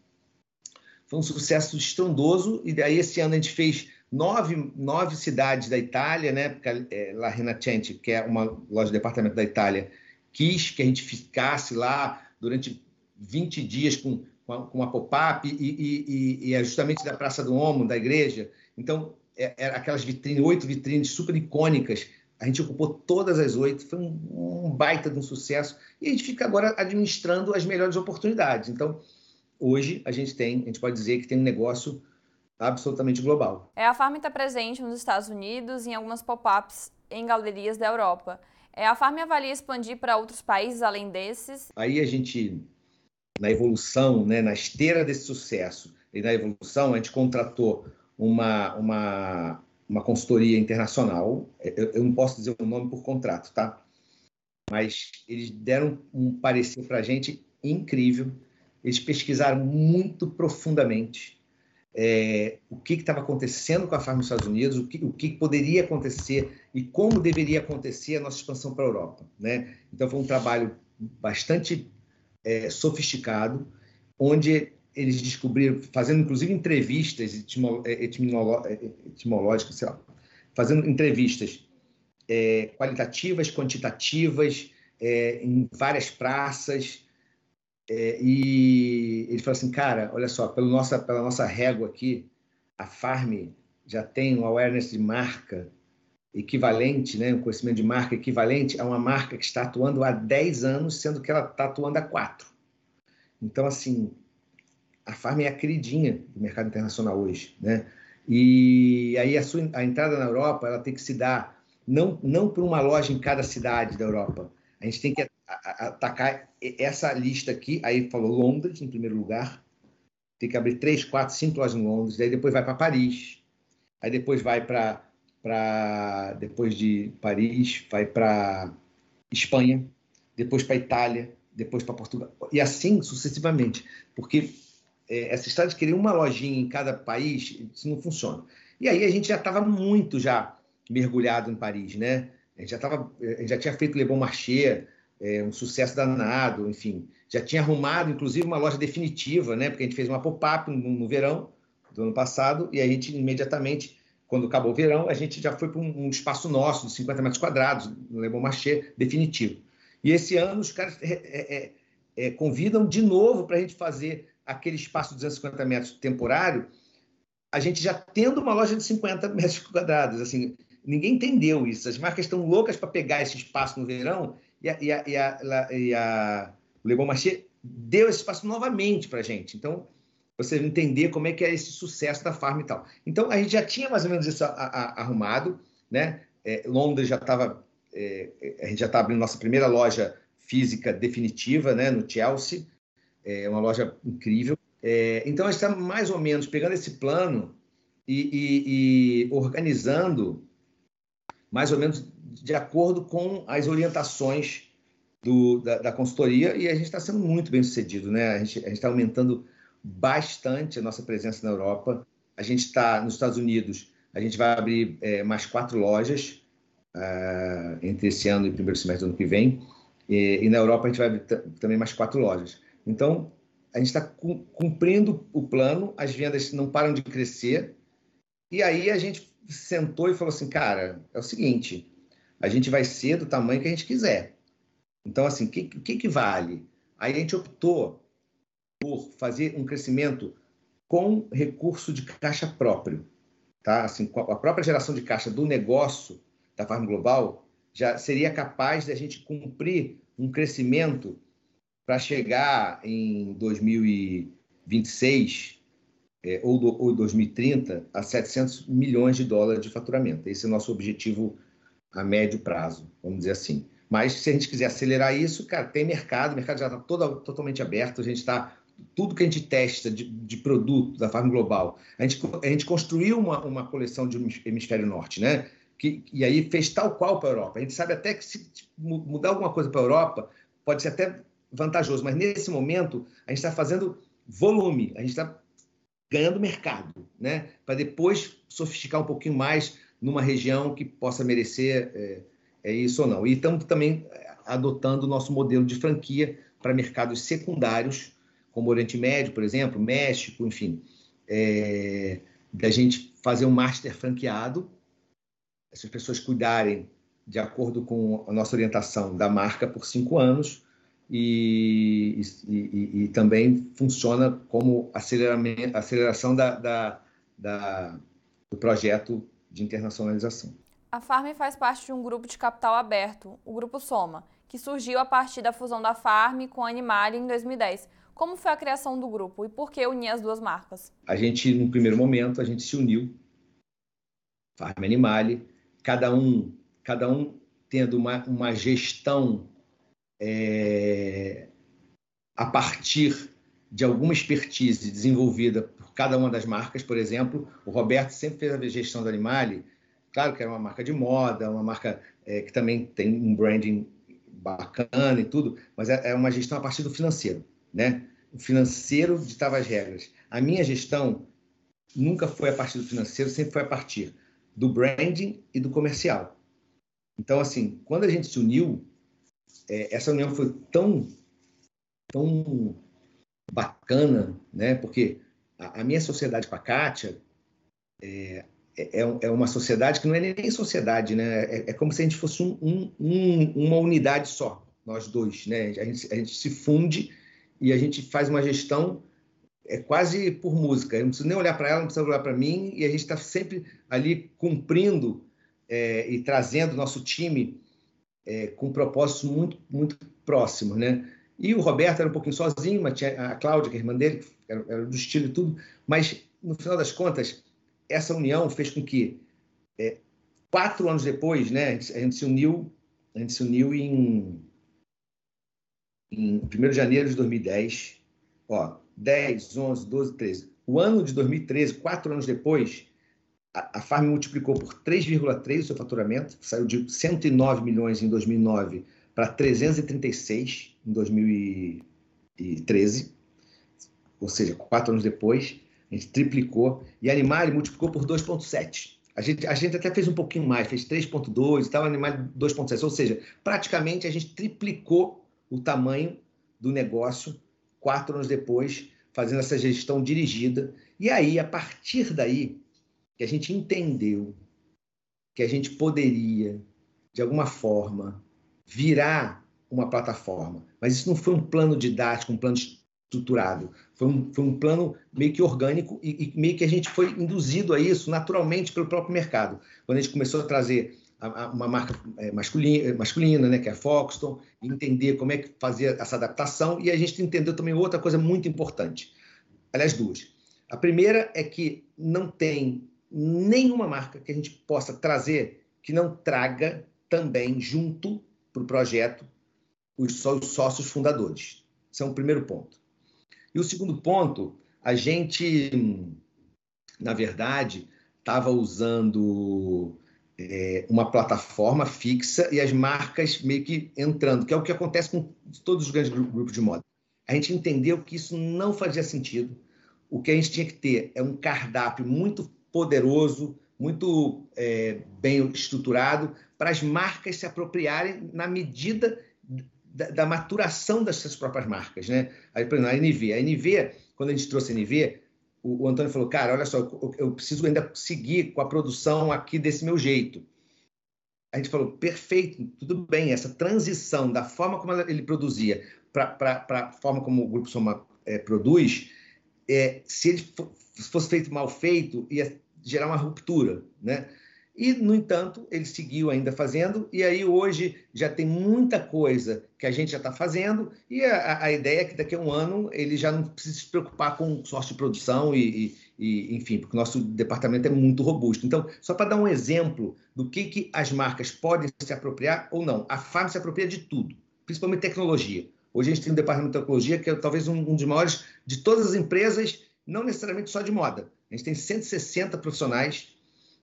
Foi um sucesso estrondoso, e daí esse ano a gente fez nove, nove cidades da Itália, né? É, La Rinascente, que é uma loja de departamento da Itália, quis que a gente ficasse lá durante 20 dias com, com uma pop-up e, e, e, é justamente da Praça do Homo, da igreja. Então, é, é aquelas vitrines, oito vitrines super icônicas a gente ocupou todas as oito, foi um, um, baita de um sucesso, e a gente fica agora administrando as melhores oportunidades. Então, hoje a gente tem, a gente pode dizer que tem um negócio absolutamente global. É, a Farm está presente nos Estados Unidos, em algumas pop-ups em galerias da Europa. É, a Farm avalia expandir para outros países além desses? Aí a gente, na evolução, né, na esteira desse sucesso e na evolução, a gente contratou uma, uma uma consultoria internacional. Eu, eu, não posso dizer o nome por contrato, tá? Mas eles deram um parecer para a gente incrível. Eles pesquisaram muito profundamente é, o que estava acontecendo com a farma nos Estados Unidos, o que, o que, poderia acontecer e como deveria acontecer a nossa expansão para a Europa. Né? Então, foi um trabalho bastante é, sofisticado, onde eles descobriram, fazendo inclusive entrevistas é, é, etimológicas, sei lá, fazendo entrevistas é, qualitativas, quantitativas, é, em várias praças, é, e ele falou assim, cara, olha só, pelo nossa, pela nossa régua aqui, a Farm já tem um awareness de marca equivalente, né, um conhecimento de marca equivalente a uma marca que está atuando há 10 anos, sendo que ela está atuando há 4. Então, assim, a Farm é a queridinha do mercado internacional hoje, né? E aí a, sua, a entrada na Europa, ela tem que se dar não, não por uma loja em cada cidade da Europa. A gente tem que atacar essa lista aqui. Aí falou Londres, em primeiro lugar. Tem que abrir três, quatro, cinco lojas em Londres. Aí depois vai para Paris. Aí depois vai para. Depois de Paris, vai para Espanha. Depois para Itália. Depois para Portugal. E assim sucessivamente. Porque é, essa história de querer uma lojinha em cada país, isso não funciona. E aí a gente já estava muito já mergulhado em Paris, né? A gente já, tava, já tinha feito Le Bon Marché, é, um sucesso danado, enfim. Já tinha arrumado, inclusive, uma loja definitiva, né? Porque a gente fez uma pop-up no, no, verão do ano passado e a gente imediatamente, quando acabou o verão, a gente já foi para um, um, espaço nosso de 50 metros quadrados, no Le Bon Marché, definitivo. E esse ano os caras é, é, é, é convidam de novo para a gente fazer aquele espaço de 250 metros temporário, a gente já tendo uma loja de 50 metros quadrados. Assim, ninguém entendeu isso. As marcas estão loucas para pegar esse espaço no verão e a, e a, e a, e a o Le Bon Marché deu esse espaço novamente para a gente. Então, você entender como é que é esse sucesso da farm e tal. Então, a gente já tinha mais ou menos isso arrumado, né? É, Londres já estava, é, a gente já está abrindo nossa primeira loja física definitiva, né? No Chelsea, é uma loja incrível. É, então, a gente está mais ou menos pegando esse plano e, e, e organizando mais ou menos de acordo com as orientações do, da, da, consultoria e a gente está sendo muito bem sucedido, né? A gente está aumentando bastante a nossa presença na Europa. A gente está nos Estados Unidos, a gente vai abrir é, mais quatro lojas uh, entre esse ano e primeiro semestre do ano que vem. E, e na Europa a gente vai abrir também mais quatro lojas. Então, a gente está cumprindo o plano, as vendas não param de crescer. E aí a gente sentou e falou assim, cara, é o seguinte, a gente vai ser do tamanho que a gente quiser. Então, assim, o que, que, que vale? Aí a gente optou por fazer um crescimento com recurso de caixa próprio. Tá? Assim, a própria geração de caixa do negócio da Farm Global já seria capaz de a gente cumprir um crescimento para chegar em 2026 é, ou, do, ou 2030 a 700 milhões de dólares de faturamento. Esse é o nosso objetivo a médio prazo, vamos dizer assim. Mas se a gente quiser acelerar isso, cara, tem mercado, o mercado já está totalmente aberto, a gente está tudo que a gente testa de, de, produto da Farm Global, a gente, a gente construiu uma, uma coleção de hemisfério norte, né? Que, e aí fez tal qual para a Europa. A gente sabe até que se mudar alguma coisa para a Europa, pode ser até vantajoso, mas nesse momento a gente está fazendo volume, a gente está ganhando mercado, né? Para depois sofisticar um pouquinho mais numa região que possa merecer é, é isso ou não. E estamos também é, adotando o nosso modelo de franquia para mercados secundários, como Oriente Médio, por exemplo, México, enfim, é, da gente fazer um master franqueado, essas pessoas cuidarem de acordo com a nossa orientação da marca por cinco anos e, e, e também funciona como aceleração da, da, da, do projeto de internacionalização. A Farm faz parte de um grupo de capital aberto, o Grupo Soma, que surgiu a partir da fusão da Farm com a Animale em 2010. Como foi a criação do grupo e por que unir as duas marcas? A gente, no primeiro momento, a gente se uniu, Farm e Animale, cada um, cada um tendo uma, uma gestão é, a partir de alguma expertise desenvolvida cada uma das marcas, por exemplo, o Roberto sempre fez a gestão do Animale, claro que era uma marca de moda, uma marca é, que também tem um branding bacana e tudo, mas é, é uma gestão a partir do financeiro. né? O financeiro ditava as regras. A minha gestão nunca foi a partir do financeiro, sempre foi a partir do branding e do comercial. Então, assim, quando a gente se uniu, é, essa união foi tão, tão bacana, né? Porque a, a minha sociedade com a Kátia é, é, é, uma sociedade que não é nem sociedade, né? É, é como se a gente fosse um, um, um, uma unidade só, nós dois, né? A gente, a gente se funde e a gente faz uma gestão é quase por música. Eu não preciso nem olhar para ela, não precisa olhar para mim, e a gente está sempre ali cumprindo é, e trazendo nosso time é, com propósitos muito, muito próximos, né? E o Roberto era um pouquinho sozinho, mas tinha a Cláudia, que é irmã dele, era, era, do estilo e tudo, mas no final das contas, essa união fez com que é, quatro anos depois, né, a gente, a gente, se uniu, a gente se uniu em, em 1 de janeiro de 2010, ó, 10, 11, 12, 13. O ano de 2013, quatro anos depois, a, a Farm multiplicou por 3,3 o seu faturamento, saiu de 109 milhões em 2009 para 336 em 2013, ou seja, quatro anos depois, a gente triplicou, e a Animale multiplicou por 2,7. A gente, a gente até fez um pouquinho mais, fez 3,2 e tal, Animale 2,7. Ou seja, praticamente a gente triplicou o tamanho do negócio quatro anos depois, fazendo essa gestão dirigida. E aí, a partir daí, que a gente entendeu que a gente poderia, de alguma forma, virar uma plataforma. Mas isso não foi um plano didático, um plano estruturado. Foi um, foi um plano meio que orgânico e, e, meio que a gente foi induzido a isso naturalmente pelo próprio mercado. Quando a gente começou a trazer a, a, uma marca é, masculina, masculina, né, que é a Foxton, entender como é que fazia essa adaptação e a gente entendeu também outra coisa muito importante. Aliás, duas. A primeira é que não tem nenhuma marca que a gente possa trazer que não traga também junto para o projeto os sócios fundadores. Esse é um primeiro ponto. E o segundo ponto, a gente, na verdade, estava usando é, uma plataforma fixa e as marcas meio que entrando, que é o que acontece com todos os grandes grupos de moda. A gente entendeu que isso não fazia sentido. O que a gente tinha que ter é um cardápio muito poderoso, muito é, bem estruturado, para as marcas se apropriarem na medida da, da maturação dessas próprias marcas. Né? Aí, por exemplo, a NV. A NV, quando a gente trouxe a NV, o, o Antônio falou, cara, olha só, eu, eu preciso ainda seguir com a produção aqui desse meu jeito. A gente falou, perfeito, tudo bem, essa transição da forma como ele produzia para a forma como o Grupo Soma é, produz, é, se ele fosse feito mal feito, ia gerar uma ruptura, né? E, no entanto, ele seguiu ainda fazendo, e aí hoje já tem muita coisa que a gente já está fazendo, e a, a, ideia é que daqui a um ano ele já não precisa se preocupar com sorte de produção e, e, e enfim, porque o nosso departamento é muito robusto. Então, só para dar um exemplo do que, que as marcas podem se apropriar ou não, a Farm se apropria de tudo, principalmente tecnologia. Hoje a gente tem um departamento de tecnologia que é talvez um, um dos maiores de todas as empresas, não necessariamente só de moda. A gente tem 160 profissionais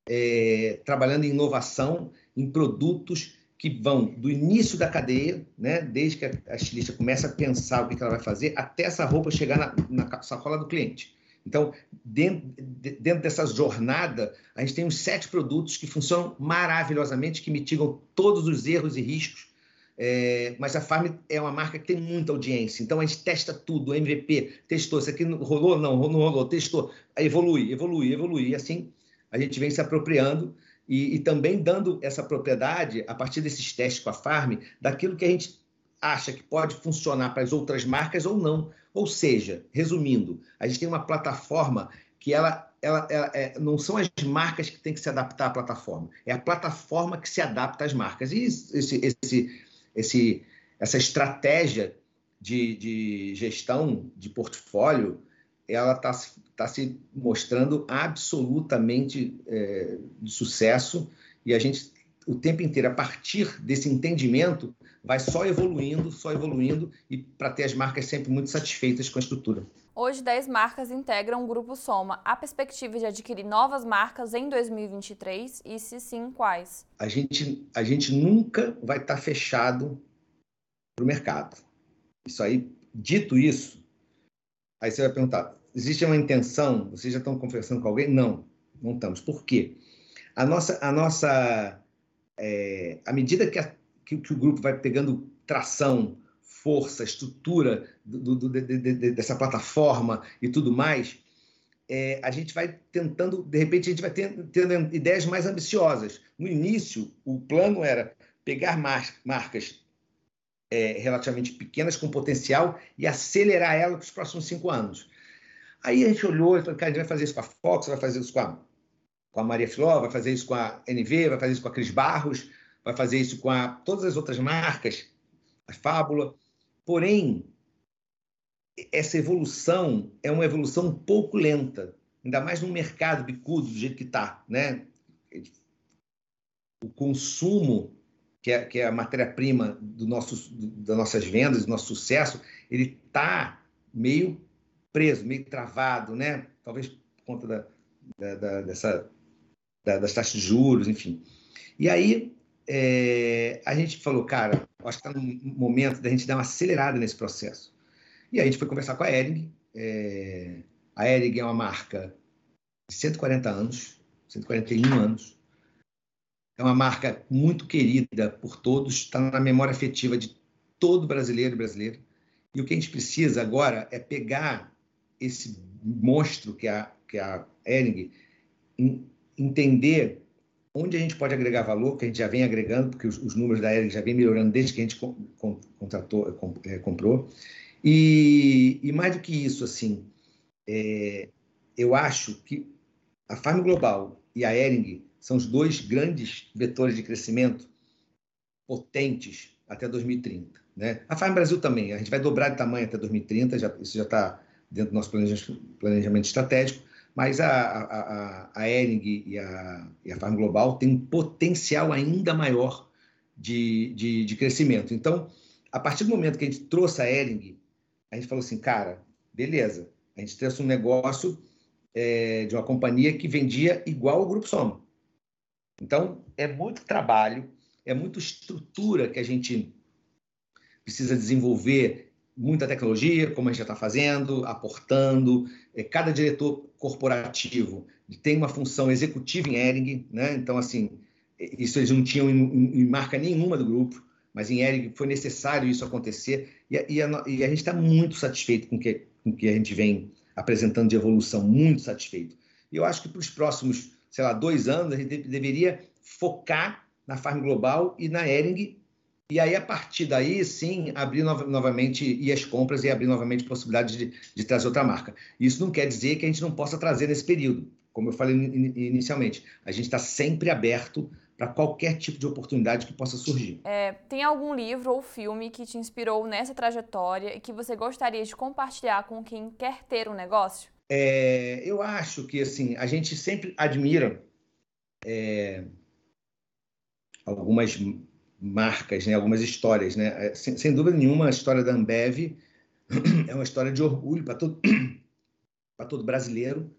é, trabalhando em inovação, em produtos que vão do início da cadeia, né, desde que a estilista começa a pensar o que ela vai fazer, até essa roupa chegar na, na sacola do cliente. Então, dentro, dentro dessa jornada, a gente tem uns sete produtos que funcionam maravilhosamente, que mitigam todos os erros e riscos. É, mas a Farm é uma marca que tem muita audiência, então a gente testa tudo, MVP, testou, isso aqui rolou? Não, não rolou, testou, evolui, evolui, evolui, e assim a gente vem se apropriando e, e, também dando essa propriedade, a partir desses testes com a Farm, daquilo que a gente acha que pode funcionar para as outras marcas ou não. Ou seja, resumindo, a gente tem uma plataforma que ela, ela, ela é, não são as marcas que têm que se adaptar à plataforma, é a plataforma que se adapta às marcas. E esse, esse, esse, essa estratégia de, de gestão de portfólio, ela está tá se mostrando absolutamente é, de sucesso e a gente o tempo inteiro a partir desse entendimento vai só evoluindo, só evoluindo e para ter as marcas sempre muito satisfeitas com a estrutura. Hoje, 10 marcas integram o Grupo Soma. Há perspectiva de adquirir novas marcas em 2023? E se sim, quais? A gente, a gente nunca vai estar tá fechado para o mercado. Isso aí, dito isso, Aí você vai perguntar: existe uma intenção? Vocês já estão conversando com alguém? Não, não estamos. Por quê? A nossa, a nossa, é, à medida que, a, que, que, o grupo vai pegando tração, força, estrutura do, do, de, de, dessa plataforma e tudo mais, é, a gente vai tentando, de repente, a gente vai tendo, tendo ideias mais ambiciosas. No início, o plano era pegar mar, marcas é, relativamente pequenas com potencial e acelerar ela para os próximos cinco anos. Aí a gente olhou e falou, cara, a gente vai fazer isso com a Fox, vai fazer isso com a, com a Maria Filó, vai fazer isso com a NV, vai fazer isso com a Cris Barros, vai fazer isso com a, todas as outras marcas, a Fábula. Porém, essa evolução é uma evolução um pouco lenta, ainda mais no mercado bicudo do jeito que está, né? O consumo que é, que é a matéria-prima das nossas vendas, do nosso sucesso, ele está meio preso, meio travado, né? Talvez por conta da, da, da, dessa, das taxas de juros, enfim. E aí é, a gente falou, cara, acho que está no momento da gente dar uma acelerada nesse processo. E aí a gente foi conversar com a Ering. É, a Ering é uma marca de 140 anos, 141 anos, é uma marca muito querida por todos, está na memória afetiva de todo brasileiro e brasileira. E o que a gente precisa agora é pegar esse monstro que é a, que é a Ering, entender onde a gente pode agregar valor, que a gente já vem agregando, porque os, os números da Ering já vem melhorando desde que a gente contratou, é, comprou. E, e, mais do que isso, assim, é, eu acho que a Farm Global e a Ering são os dois grandes vetores de crescimento potentes até 2030. Né? A Farm Brasil também, a gente vai dobrar de tamanho até 2030, já, isso já está dentro do nosso planejamento estratégico, mas a, a, a, Ering e a, e a Farm Global têm um potencial ainda maior de, de, de crescimento. Então, a partir do momento que a gente trouxe a Ering, a gente falou assim, cara, beleza, a gente trouxe um negócio é, de uma companhia que vendia igual ao Grupo Soma. Então, é muito trabalho, é muita estrutura que a gente precisa desenvolver, muita tecnologia, como a gente já está fazendo, aportando. É, cada diretor corporativo tem uma função executiva em Ering, né? Então, assim, isso eles não tinham em, marca nenhuma do grupo, mas em Ering foi necessário isso acontecer e, e, a, e a, gente está muito satisfeito com que, o que a gente vem apresentando de evolução, muito satisfeito. E eu acho que para os próximos sei lá, dois anos, a gente deveria focar na Farm Global e na Ering, e aí, a partir daí, sim, abrir no novamente, ir às compras e abrir novamente possibilidade de, de trazer outra marca. Isso não quer dizer que a gente não possa trazer nesse período. Como eu falei inicialmente, a gente está sempre aberto para qualquer tipo de oportunidade que possa surgir. É, tem algum livro ou filme que te inspirou nessa trajetória e que você gostaria de compartilhar com quem quer ter um negócio? É, eu acho que assim a gente sempre admira é, algumas marcas, né, algumas histórias, né? É, sem, sem, dúvida nenhuma, a história da Ambev é uma história de orgulho para todo todo brasileiro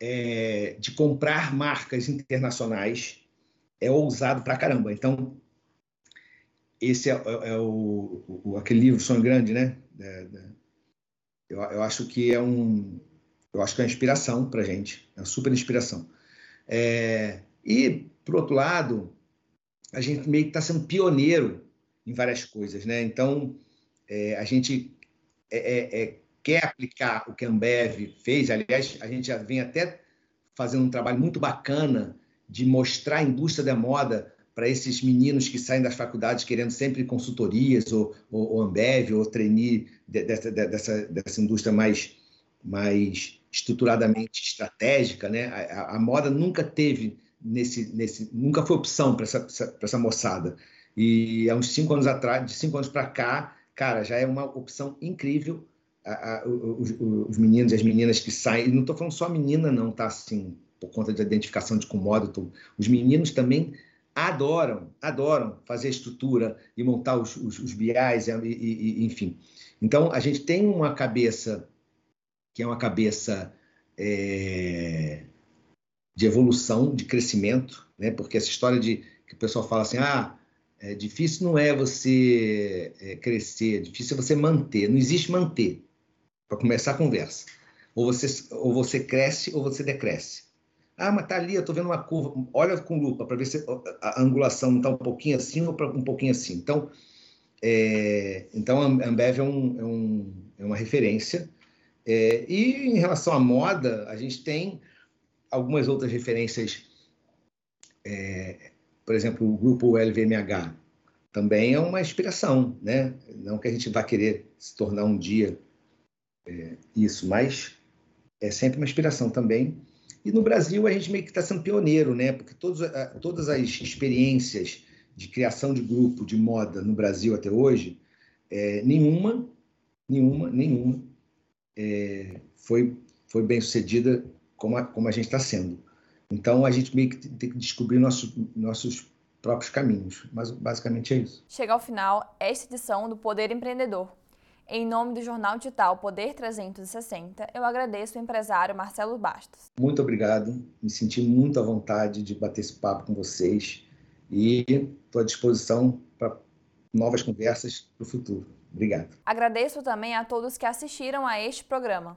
é, de comprar marcas internacionais é ousado para caramba. Então esse é, é, é o, o, aquele livro Sonho Grande, né? Eu, eu acho que é um eu acho que é uma inspiração para gente, é uma super inspiração. É, e, por outro lado, a gente meio que está sendo pioneiro em várias coisas, né? Então, é, a gente é, é, é, quer aplicar o que a Ambev fez. Aliás, a gente já vem até fazendo um trabalho muito bacana de mostrar a indústria da moda para esses meninos que saem das faculdades querendo sempre consultorias ou, ou, ou Ambev ou trainee dessa, dessa, dessa indústria mais, mais estruturadamente estratégica, né? A, a, moda nunca teve nesse, nesse, nunca foi opção para essa, para essa moçada. E há uns cinco anos atrás, de cinco anos para cá, cara, já é uma opção incrível. A, a, os, os, meninos e as meninas que saem, e não estou falando só menina, não, tá? Assim, por conta de identificação de commodity, os meninos também adoram, adoram fazer estrutura e montar os, os, os BIs, e, e, enfim. Então, a gente tem uma cabeça que é uma cabeça é, de evolução, de crescimento, né? porque essa história de que o pessoal fala assim, ah, é difícil não é você é, crescer, difícil é você manter. Não existe manter. para começar a conversa. Ou você, ou você cresce ou você decresce. Ah, mas tá ali, eu estou vendo uma curva. Olha com lupa para ver se a angulação está um pouquinho assim ou um pouquinho assim. Então, é, então a Ambev é, um, é, um, é uma referência. É, e em relação à moda, a gente tem algumas outras referências. É, por exemplo, o grupo LVMH também é uma inspiração, né? Não que a gente vá querer se tornar um dia é, isso, mas é sempre uma inspiração também. E no Brasil a gente meio que está sendo pioneiro, né? Porque todos, todas as experiências de criação de grupo de moda no Brasil até hoje, é, nenhuma, nenhuma, nenhuma é, foi, foi bem sucedida como a, como a gente está sendo. Então a gente meio que tem que descobrir nossos, nossos próprios caminhos. Mas basicamente é isso. Chega ao final esta edição do Poder Empreendedor. Em nome do jornal digital Poder 360, eu agradeço o empresário Marcelo Bastos. Muito obrigado, me senti muito à vontade de bater esse papo com vocês e estou à disposição para novas conversas para o futuro. Obrigado. Agradeço também a todos que assistiram a este programa.